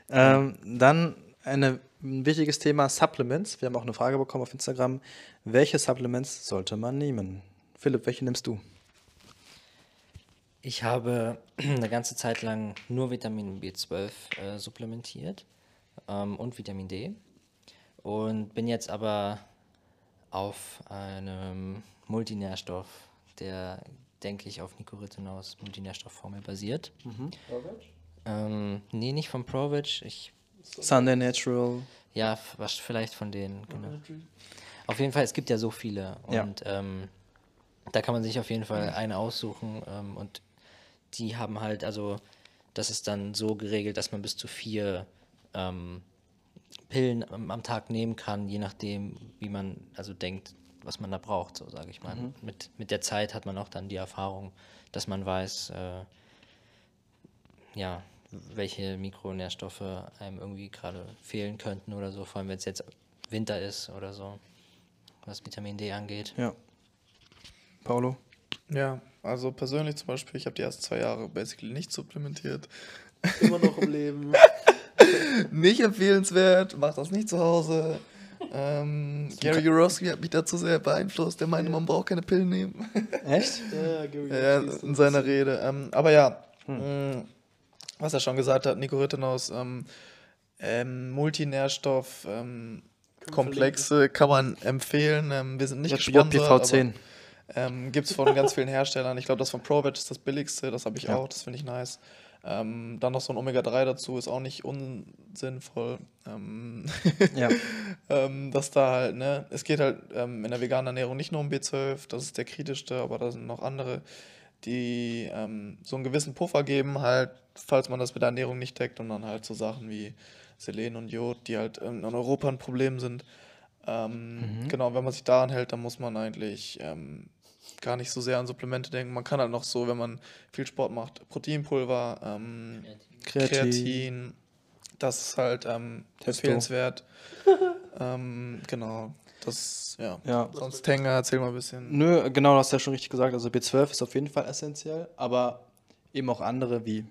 Ähm, dann eine, ein wichtiges Thema: Supplements. Wir haben auch eine Frage bekommen auf Instagram. Welche Supplements sollte man nehmen? Philipp, welche nimmst du? Ich habe eine ganze Zeit lang nur Vitamin B12 äh, supplementiert ähm, und Vitamin D und bin jetzt aber auf einem Multinährstoff, der, denke ich, auf Nicoretinols Multinährstoffformel basiert. Ähm, nee, nicht von Provage. Ich, Sunday Natural. ja, was vielleicht von denen. Genau. Auf jeden Fall, es gibt ja so viele. Ja. Und ähm, da kann man sich auf jeden Fall eine aussuchen. Ähm, und die haben halt, also, das ist dann so geregelt, dass man bis zu vier ähm, Pillen am, am Tag nehmen kann, je nachdem, wie man also denkt, was man da braucht, so sage ich mal. Mit, mit der Zeit hat man auch dann die Erfahrung, dass man weiß, äh, ja, welche Mikronährstoffe einem irgendwie gerade fehlen könnten oder so, vor allem wenn es jetzt Winter ist oder so, was Vitamin D angeht. Ja. Paolo? Ja, also persönlich zum Beispiel, ich habe die ersten zwei Jahre basically nicht supplementiert. Immer noch im Leben. nicht empfehlenswert, mach das nicht zu Hause. Ähm, Gary Jurowski hat mich dazu sehr beeinflusst. Der meinte, man braucht keine Pillen nehmen. Echt? Ja, Gary ja, in seiner Rede. Ähm, aber ja, mh, was er schon gesagt hat, Nico Rittenhaus, ähm, ähm, Multinährstoff, ähm, Komplexe kann man empfehlen. Ähm, wir sind nicht gesponsert, JPV10. aber ähm, gibt es von ganz vielen Herstellern. Ich glaube, das von ProVeg ist das billigste, das habe ich Ja. auch, das finde ich nice. Ähm, dann noch so ein Omega-3 dazu, ist auch nicht unsinnvoll. Ähm, Ja. ähm, dass da halt, ne, es geht halt ähm, in der veganen Ernährung nicht nur um B12, das ist der kritischste, aber da sind noch andere, die ähm, so einen gewissen Puffer geben, halt, falls man das mit der Ernährung nicht deckt und dann halt so Sachen wie Selen und Jod, die halt in Europa ein Problem sind. Ähm, Genau, wenn man sich daran hält, dann muss man eigentlich ähm, gar nicht so sehr an Supplemente denken. Man kann halt noch so, wenn man viel Sport macht, Proteinpulver, ähm, Kreatin. Kreatin. Das ist halt ähm, empfehlenswert. ähm, genau. Das, ja. Ja. Sonst Tenga, erzähl mal ein bisschen. Nö, genau, du hast ja schon richtig gesagt. Also B12 ist auf jeden Fall essentiell, aber eben auch andere wie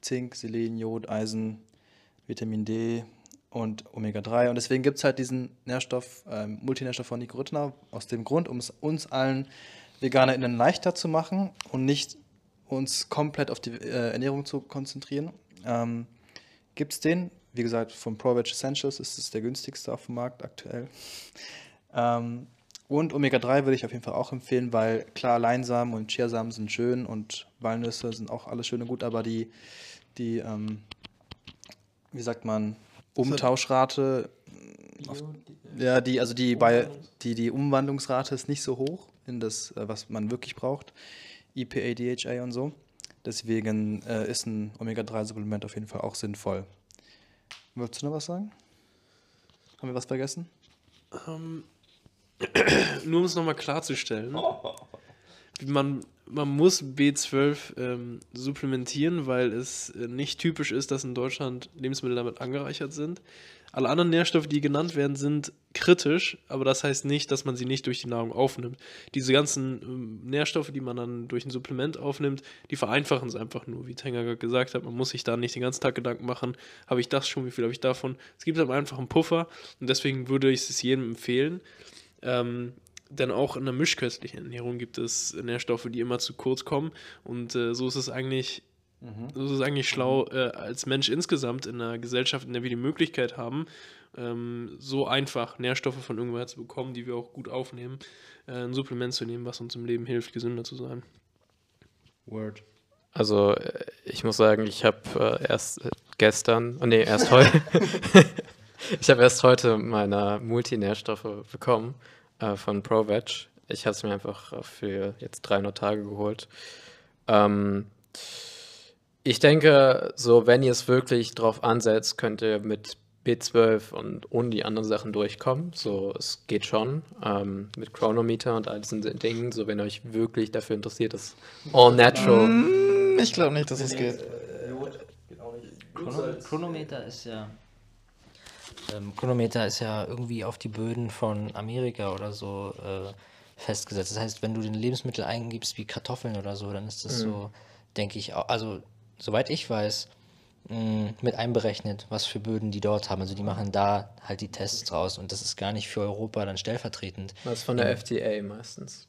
Zink, Selen, Jod, Eisen, Vitamin D und Omega-3. Und deswegen gibt es halt diesen Nährstoff, ähm, Multinährstoff von Nico Rittner, aus dem Grund, um es uns allen VeganerInnen leichter zu machen und nicht uns komplett auf die äh, Ernährung zu konzentrieren. Ähm, gibt es den, wie gesagt, von ProVeg Essentials ist es der günstigste auf dem Markt aktuell. Ähm, und Omega-3 würde ich auf jeden Fall auch empfehlen, weil klar, Leinsamen und Chiasamen sind schön und Walnüsse sind auch alles schön und gut, aber die, die ähm, wie sagt man, Umtauschrate, auf, ja, die, also die, bei, die, die Umwandlungsrate ist nicht so hoch in das, äh, was man wirklich braucht. EPA, DHA und so. Deswegen äh, ist ein Omega-3-Supplement auf jeden Fall auch sinnvoll. Wolltest du noch was sagen? Haben wir was vergessen? Ähm, nur um es nochmal klarzustellen. Man, man muss B12 ähm, supplementieren, weil es äh, nicht typisch ist, dass in Deutschland Lebensmittel damit angereichert sind. Alle anderen Nährstoffe, die genannt werden, sind kritisch, aber das heißt nicht, dass man sie nicht durch die Nahrung aufnimmt. Diese ganzen ähm, Nährstoffe, die man dann durch ein Supplement aufnimmt, die vereinfachen es einfach nur, wie Tenga gerade gesagt hat. Man muss sich da nicht den ganzen Tag Gedanken machen, habe ich das schon, wie viel habe ich davon. Es gibt aber einfach einen Puffer und deswegen würde ich es jedem empfehlen. Ähm, denn auch in der mischköstlichen Ernährung gibt es Nährstoffe, die immer zu kurz kommen. Und äh, so ist es eigentlich, so ist es eigentlich schlau, äh, als Mensch insgesamt in einer Gesellschaft, in der wir die Möglichkeit haben, ähm, so einfach Nährstoffe von irgendwoher zu bekommen, die wir auch gut aufnehmen, äh, ein Supplement zu nehmen, was uns im Leben hilft, gesünder zu sein. Word. Also äh, ich muss sagen, ich habe äh, erst äh, gestern, oh nee, erst heute, ich habe erst heute meine Multinährstoffe bekommen äh, von ProVeg. Ich habe es mir einfach für jetzt 300 Tage geholt. Ähm, ich denke, so wenn ihr es wirklich drauf ansetzt, könnt ihr mit B12 und ohne die anderen Sachen durchkommen. So, es geht schon. Ähm, mit Chronometer und all diesen Dingen. So, wenn ihr euch wirklich dafür interessiert, ist All Natural. Ich glaube nicht, dass es geht. Chrono Chronometer ist ja. Ähm, Chronometer ist ja irgendwie auf die Böden von Amerika oder so äh, festgesetzt. Das heißt, wenn du den Lebensmittel eingibst wie Kartoffeln oder so, dann ist das so, denke ich, also soweit ich weiß, mh, mit einberechnet, was für Böden die dort haben. Also die machen da halt die Tests draus und das ist gar nicht für Europa dann stellvertretend. Das ist von der FDA meistens.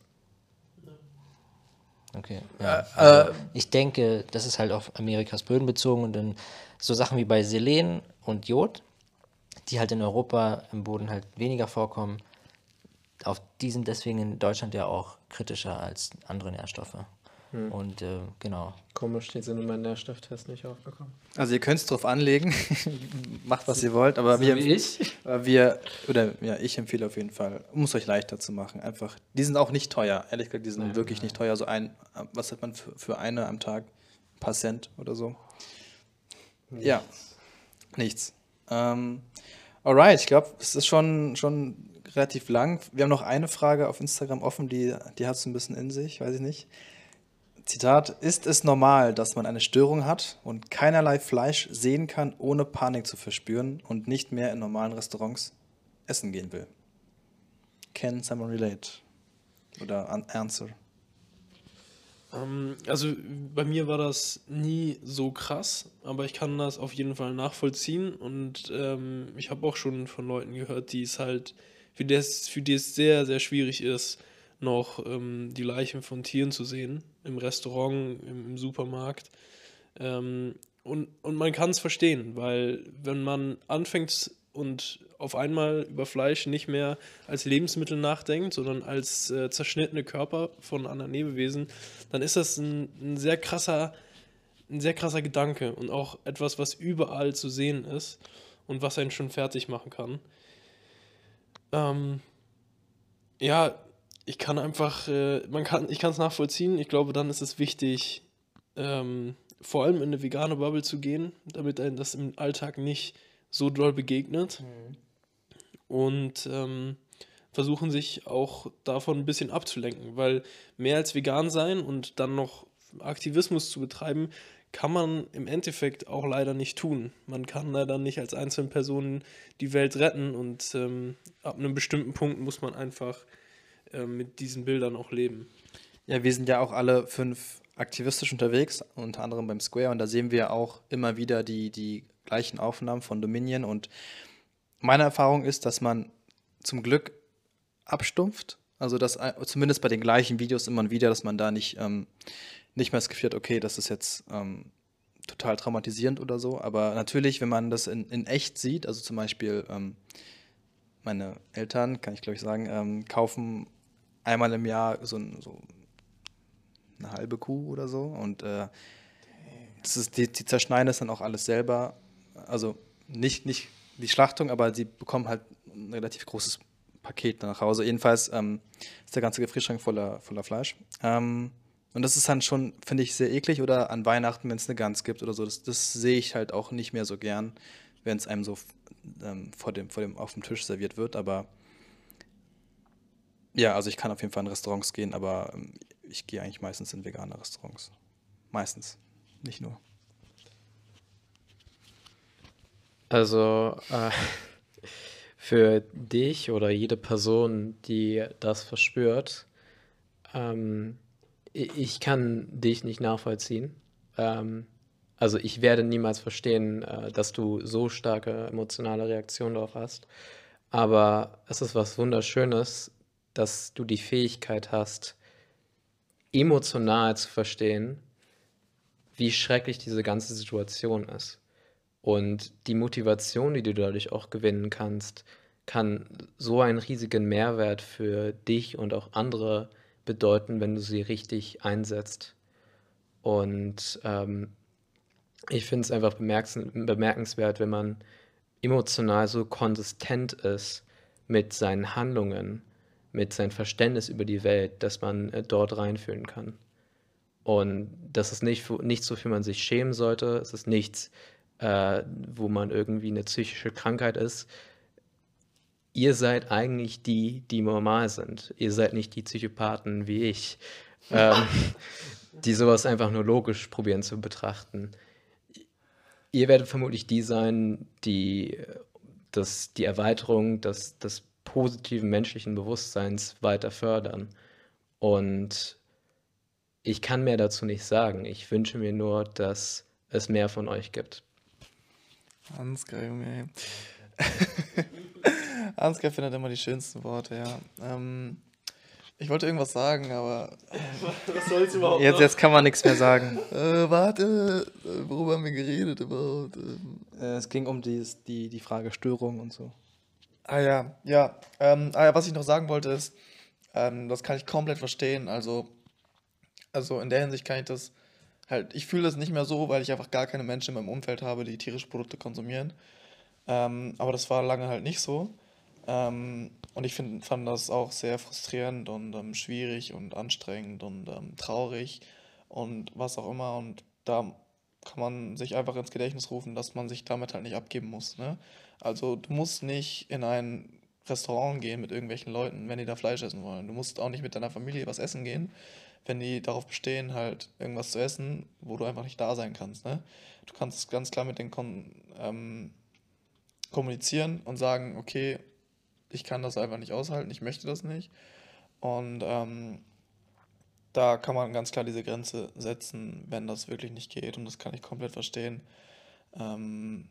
Okay. Ja. Also ich denke, das ist halt auf Amerikas Böden bezogen und dann so Sachen wie bei Selen und Jod, die halt in Europa im Boden halt weniger vorkommen, auf die sind deswegen in Deutschland ja auch kritischer als andere Nährstoffe. Und äh, genau. Komisch, die sind in meinem Nährstofftest nicht aufgekommen. Also ihr könnt es drauf anlegen, macht was ihr wollt, aber wir, ich? aber wir, oder ja, ich empfehle auf jeden Fall, um es euch leichter zu machen, einfach, die sind auch nicht teuer, ehrlich gesagt, die sind wirklich nicht teuer, so ein, was hat man für, für eine am Tag? Ein paar Cent oder so. Ja, nichts. Ähm, alright, ich glaube, es ist schon, schon relativ lang. Wir haben noch eine Frage auf Instagram offen, die, die hat es ein bisschen in sich, weiß ich nicht. Zitat, ist es normal, dass man eine Störung hat und keinerlei Fleisch sehen kann, ohne Panik zu verspüren und nicht mehr in normalen Restaurants essen gehen will? Can someone relate? Oder an answer? Ähm, also bei mir war das nie so krass, aber ich kann das auf jeden Fall nachvollziehen und ähm, ich habe auch schon von Leuten gehört, die es halt, für es, für die es sehr, sehr schwierig ist, noch ähm, die Leichen von Tieren zu sehen, im Restaurant, im, im Supermarkt. Ähm, und, und man kann es verstehen, weil wenn man anfängt und auf einmal über Fleisch nicht mehr als Lebensmittel nachdenkt, sondern als äh, zerschnittene Körper von anderen Lebewesen, dann ist das ein, ein sehr krasser, ein sehr krasser Gedanke und auch etwas, was überall zu sehen ist und was einen schon fertig machen kann. Ähm, ja, ich kann einfach, äh, man kann, ich kann es nachvollziehen. Ich glaube, dann ist es wichtig, ähm, vor allem in eine vegane Bubble zu gehen, damit einem das im Alltag nicht so doll begegnet. Und ähm, versuchen sich auch davon ein bisschen abzulenken, weil mehr als vegan sein und dann noch Aktivismus zu betreiben, kann man im Endeffekt auch leider nicht tun. Man kann leider nicht als einzelne Person die Welt retten und ähm, ab einem bestimmten Punkt muss man einfach ähm, mit diesen Bildern auch leben. Ja, wir sind ja auch alle fünf aktivistisch unterwegs, unter anderem beim Square, und da sehen wir auch immer wieder die, die gleichen Aufnahmen von Dominion. Und meine Erfahrung ist, dass man zum Glück abstumpft. Also dass ein- zumindest bei den gleichen Videos immer wieder, dass man da nicht, ähm, nicht mehr das Gefühl hat, okay, das ist jetzt ähm, total traumatisierend oder so. Aber natürlich, wenn man das in, in echt sieht, also zum Beispiel ähm, meine Eltern, kann ich glaube ich sagen, ähm, kaufen einmal im Jahr so, ein- so eine halbe Kuh oder so. Und äh, das ist, die, die zerschneiden das dann auch alles selber. Also nicht, nicht die Schlachtung, aber sie bekommen halt ein relativ großes Paket nach Hause. Jedenfalls ähm, ist der ganze Gefrierschrank voller, voller Fleisch. Ähm, und das ist dann schon, finde ich, sehr eklig. Oder an Weihnachten, wenn es eine Gans gibt oder so. Das, das sehe ich halt auch nicht mehr so gern, wenn es einem so ähm, vor dem, vor dem, auf dem Tisch serviert wird. Aber ja, also ich kann auf jeden Fall in Restaurants gehen, aber ähm, ich gehe eigentlich meistens in vegane Restaurants. Meistens, nicht nur. Also äh, für dich oder jede Person, die das verspürt, ähm, ich kann dich nicht nachvollziehen. Ähm, also ich werde niemals verstehen, äh, dass du so starke emotionale Reaktionen darauf hast. Aber es ist was Wunderschönes, dass du die Fähigkeit hast, emotional zu verstehen, wie schrecklich diese ganze Situation ist. Und die Motivation, die du dadurch auch gewinnen kannst, kann so einen riesigen Mehrwert für dich und auch andere bedeuten, wenn du sie richtig einsetzt. Und ähm, ich finde es einfach bemerkenswert, wenn man emotional so konsistent ist mit seinen Handlungen, mit seinem Verständnis über die Welt, dass man äh, dort reinfühlen kann. Und das ist nicht, nichts, wofür man sich schämen sollte. Es ist nichts, äh, wo man irgendwie eine psychische Krankheit ist. Ihr seid eigentlich die, die normal sind. Ihr seid nicht die Psychopathen wie ich, ähm, die sowas einfach nur logisch probieren zu betrachten. Ihr werdet vermutlich die sein, die das, die Erweiterung des, des positiven menschlichen Bewusstseins weiter fördern. Und ich kann mehr dazu nicht sagen. Ich wünsche mir nur, dass es mehr von euch gibt. Ansgar, Junge. Ansgar findet immer die schönsten Worte, ja. Ähm, ich wollte irgendwas sagen, aber. Was soll's überhaupt? Jetzt, jetzt kann man nichts mehr sagen. Äh, warte, worüber haben wir geredet überhaupt? Ähm, äh, es ging um die, die, die Frage Störung und so. Ah ja, ja. Ähm, ah, ja was ich noch sagen wollte ist, ähm, das kann ich komplett verstehen. Also, also in der Hinsicht kann ich das halt, ich fühle das nicht mehr so, weil ich einfach gar keine Menschen in meinem Umfeld habe, die tierische Produkte konsumieren. Ähm, aber das war lange halt nicht so. Ähm, und ich find, fand das auch sehr frustrierend und ähm, schwierig und anstrengend und ähm, traurig und was auch immer. Und da kann man sich einfach ins Gedächtnis rufen, dass man sich damit halt nicht abgeben muss. Ne? Also du musst nicht in ein Restaurant gehen mit irgendwelchen Leuten, wenn die da Fleisch essen wollen. Du musst auch nicht mit deiner Familie was essen gehen, wenn die darauf bestehen, halt irgendwas zu essen, wo du einfach nicht da sein kannst. Ne? Du kannst ganz klar mit denen kon ähm, kommunizieren und sagen, okay, ich kann das einfach nicht aushalten, ich möchte das nicht. Und ähm, da kann man ganz klar diese Grenze setzen, wenn das wirklich nicht geht. Und das kann ich komplett verstehen. Ähm,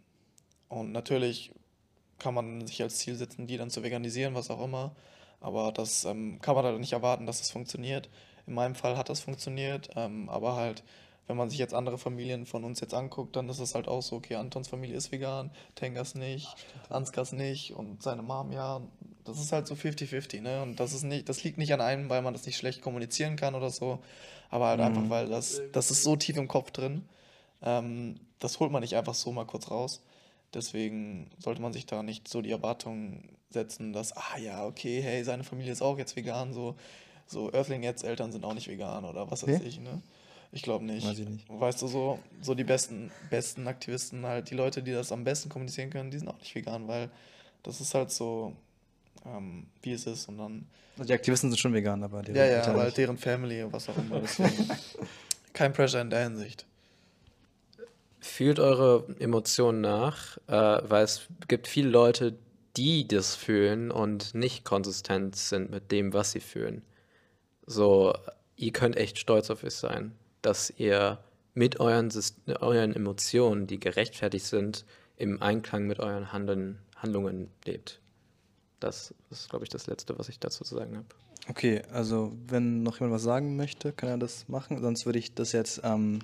und natürlich kann man sich als Ziel setzen, die dann zu veganisieren, was auch immer. Aber das ähm, kann man dann nicht erwarten, dass das funktioniert. In meinem Fall hat das funktioniert, ähm, aber halt, wenn man sich jetzt andere Familien von uns jetzt anguckt, dann ist es halt auch so, okay, Antons Familie ist vegan, Tengas nicht, Anskas nicht und seine Mom ja. Das ist halt so 50-50, ne? Und das ist nicht, das liegt nicht an einem, weil man das nicht schlecht kommunizieren kann oder so, aber halt mhm. einfach, weil das, das ist so tief im Kopf drin. Ähm, das holt man nicht einfach so mal kurz raus. Deswegen sollte man sich da nicht so die Erwartungen setzen, dass, ah ja, okay, hey, seine Familie ist auch jetzt vegan, so so Earthling jetzt Eltern sind auch nicht vegan oder was weiß nee? ich, ne? Ich glaube nicht. Weiß ich nicht. Weißt du, so, so die besten, besten Aktivisten, halt, die Leute, die das am besten kommunizieren können, die sind auch nicht vegan, weil das ist halt so, ähm, wie es ist. Und dann. Also die Aktivisten sind schon vegan, aber Ja, ja, aber halt deren Family, was auch immer. kein Pressure in der Hinsicht. Fühlt eure Emotionen nach, äh, weil es gibt viele Leute, die das fühlen und nicht konsistent sind mit dem, was sie fühlen. So, ihr könnt echt stolz auf euch sein, dass ihr mit euren, euren Emotionen, die gerechtfertigt sind, im Einklang mit euren Handeln, Handlungen lebt. Das ist, glaube ich, das Letzte, was ich dazu zu sagen habe. Okay, also wenn noch jemand was sagen möchte, kann er das machen. Sonst würde ich das jetzt ähm,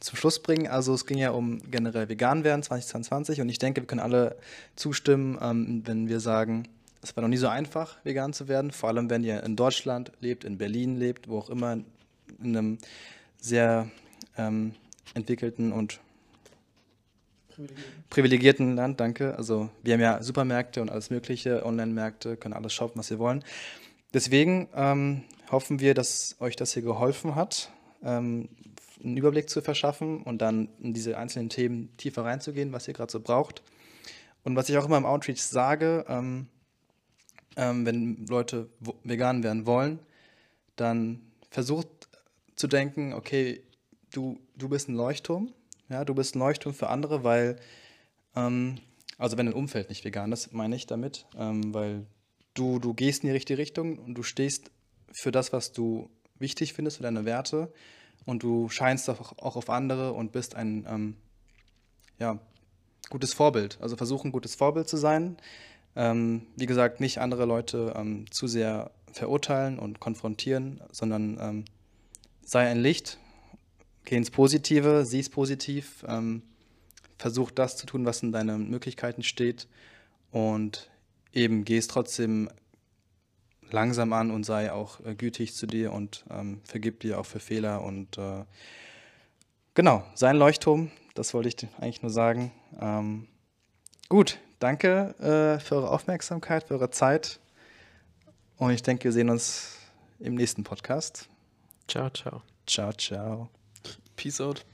zum Schluss bringen. Also es ging ja um generell vegan werden 2022 und ich denke, wir können alle zustimmen, ähm, wenn wir sagen, es war noch nie so einfach, vegan zu werden, vor allem wenn ihr in Deutschland lebt, in Berlin lebt, wo auch immer, in einem sehr ähm, entwickelten und privilegierten Land, danke. Also wir haben ja Supermärkte und alles mögliche, Online-Märkte, können alles shoppen, was wir wollen. Deswegen ähm, hoffen wir, dass euch das hier geholfen hat, ähm, einen Überblick zu verschaffen und dann in diese einzelnen Themen tiefer reinzugehen, was ihr gerade so braucht. Und was ich auch immer im Outreach sage, ähm, ähm, wenn Leute vegan werden wollen, dann versucht zu denken, okay, du, du bist ein Leuchtturm, ja, du bist ein Leuchtturm für andere, weil, ähm, also wenn dein Umfeld nicht vegan ist, meine ich damit, ähm, weil du, du gehst in die richtige Richtung und du stehst für das, was du wichtig findest, für deine Werte und du scheinst auch, auch auf andere und bist ein ähm, ja, gutes Vorbild. Also versuch ein gutes Vorbild zu sein. Ähm, wie gesagt, nicht andere Leute ähm, zu sehr verurteilen und konfrontieren, sondern ähm, sei ein Licht, geh ins Positive, sieh es positiv, ähm, versuch das zu tun, was in deinen Möglichkeiten steht und eben geh es trotzdem langsam an und sei auch äh, gütig zu dir und ähm, vergib dir auch für Fehler und äh, genau, sei ein Leuchtturm, das wollte ich eigentlich nur sagen. Ähm, gut, danke äh, für eure Aufmerksamkeit, für eure Zeit und ich denke, wir sehen uns im nächsten Podcast. Ciao, ciao. Ciao, ciao. Peace out.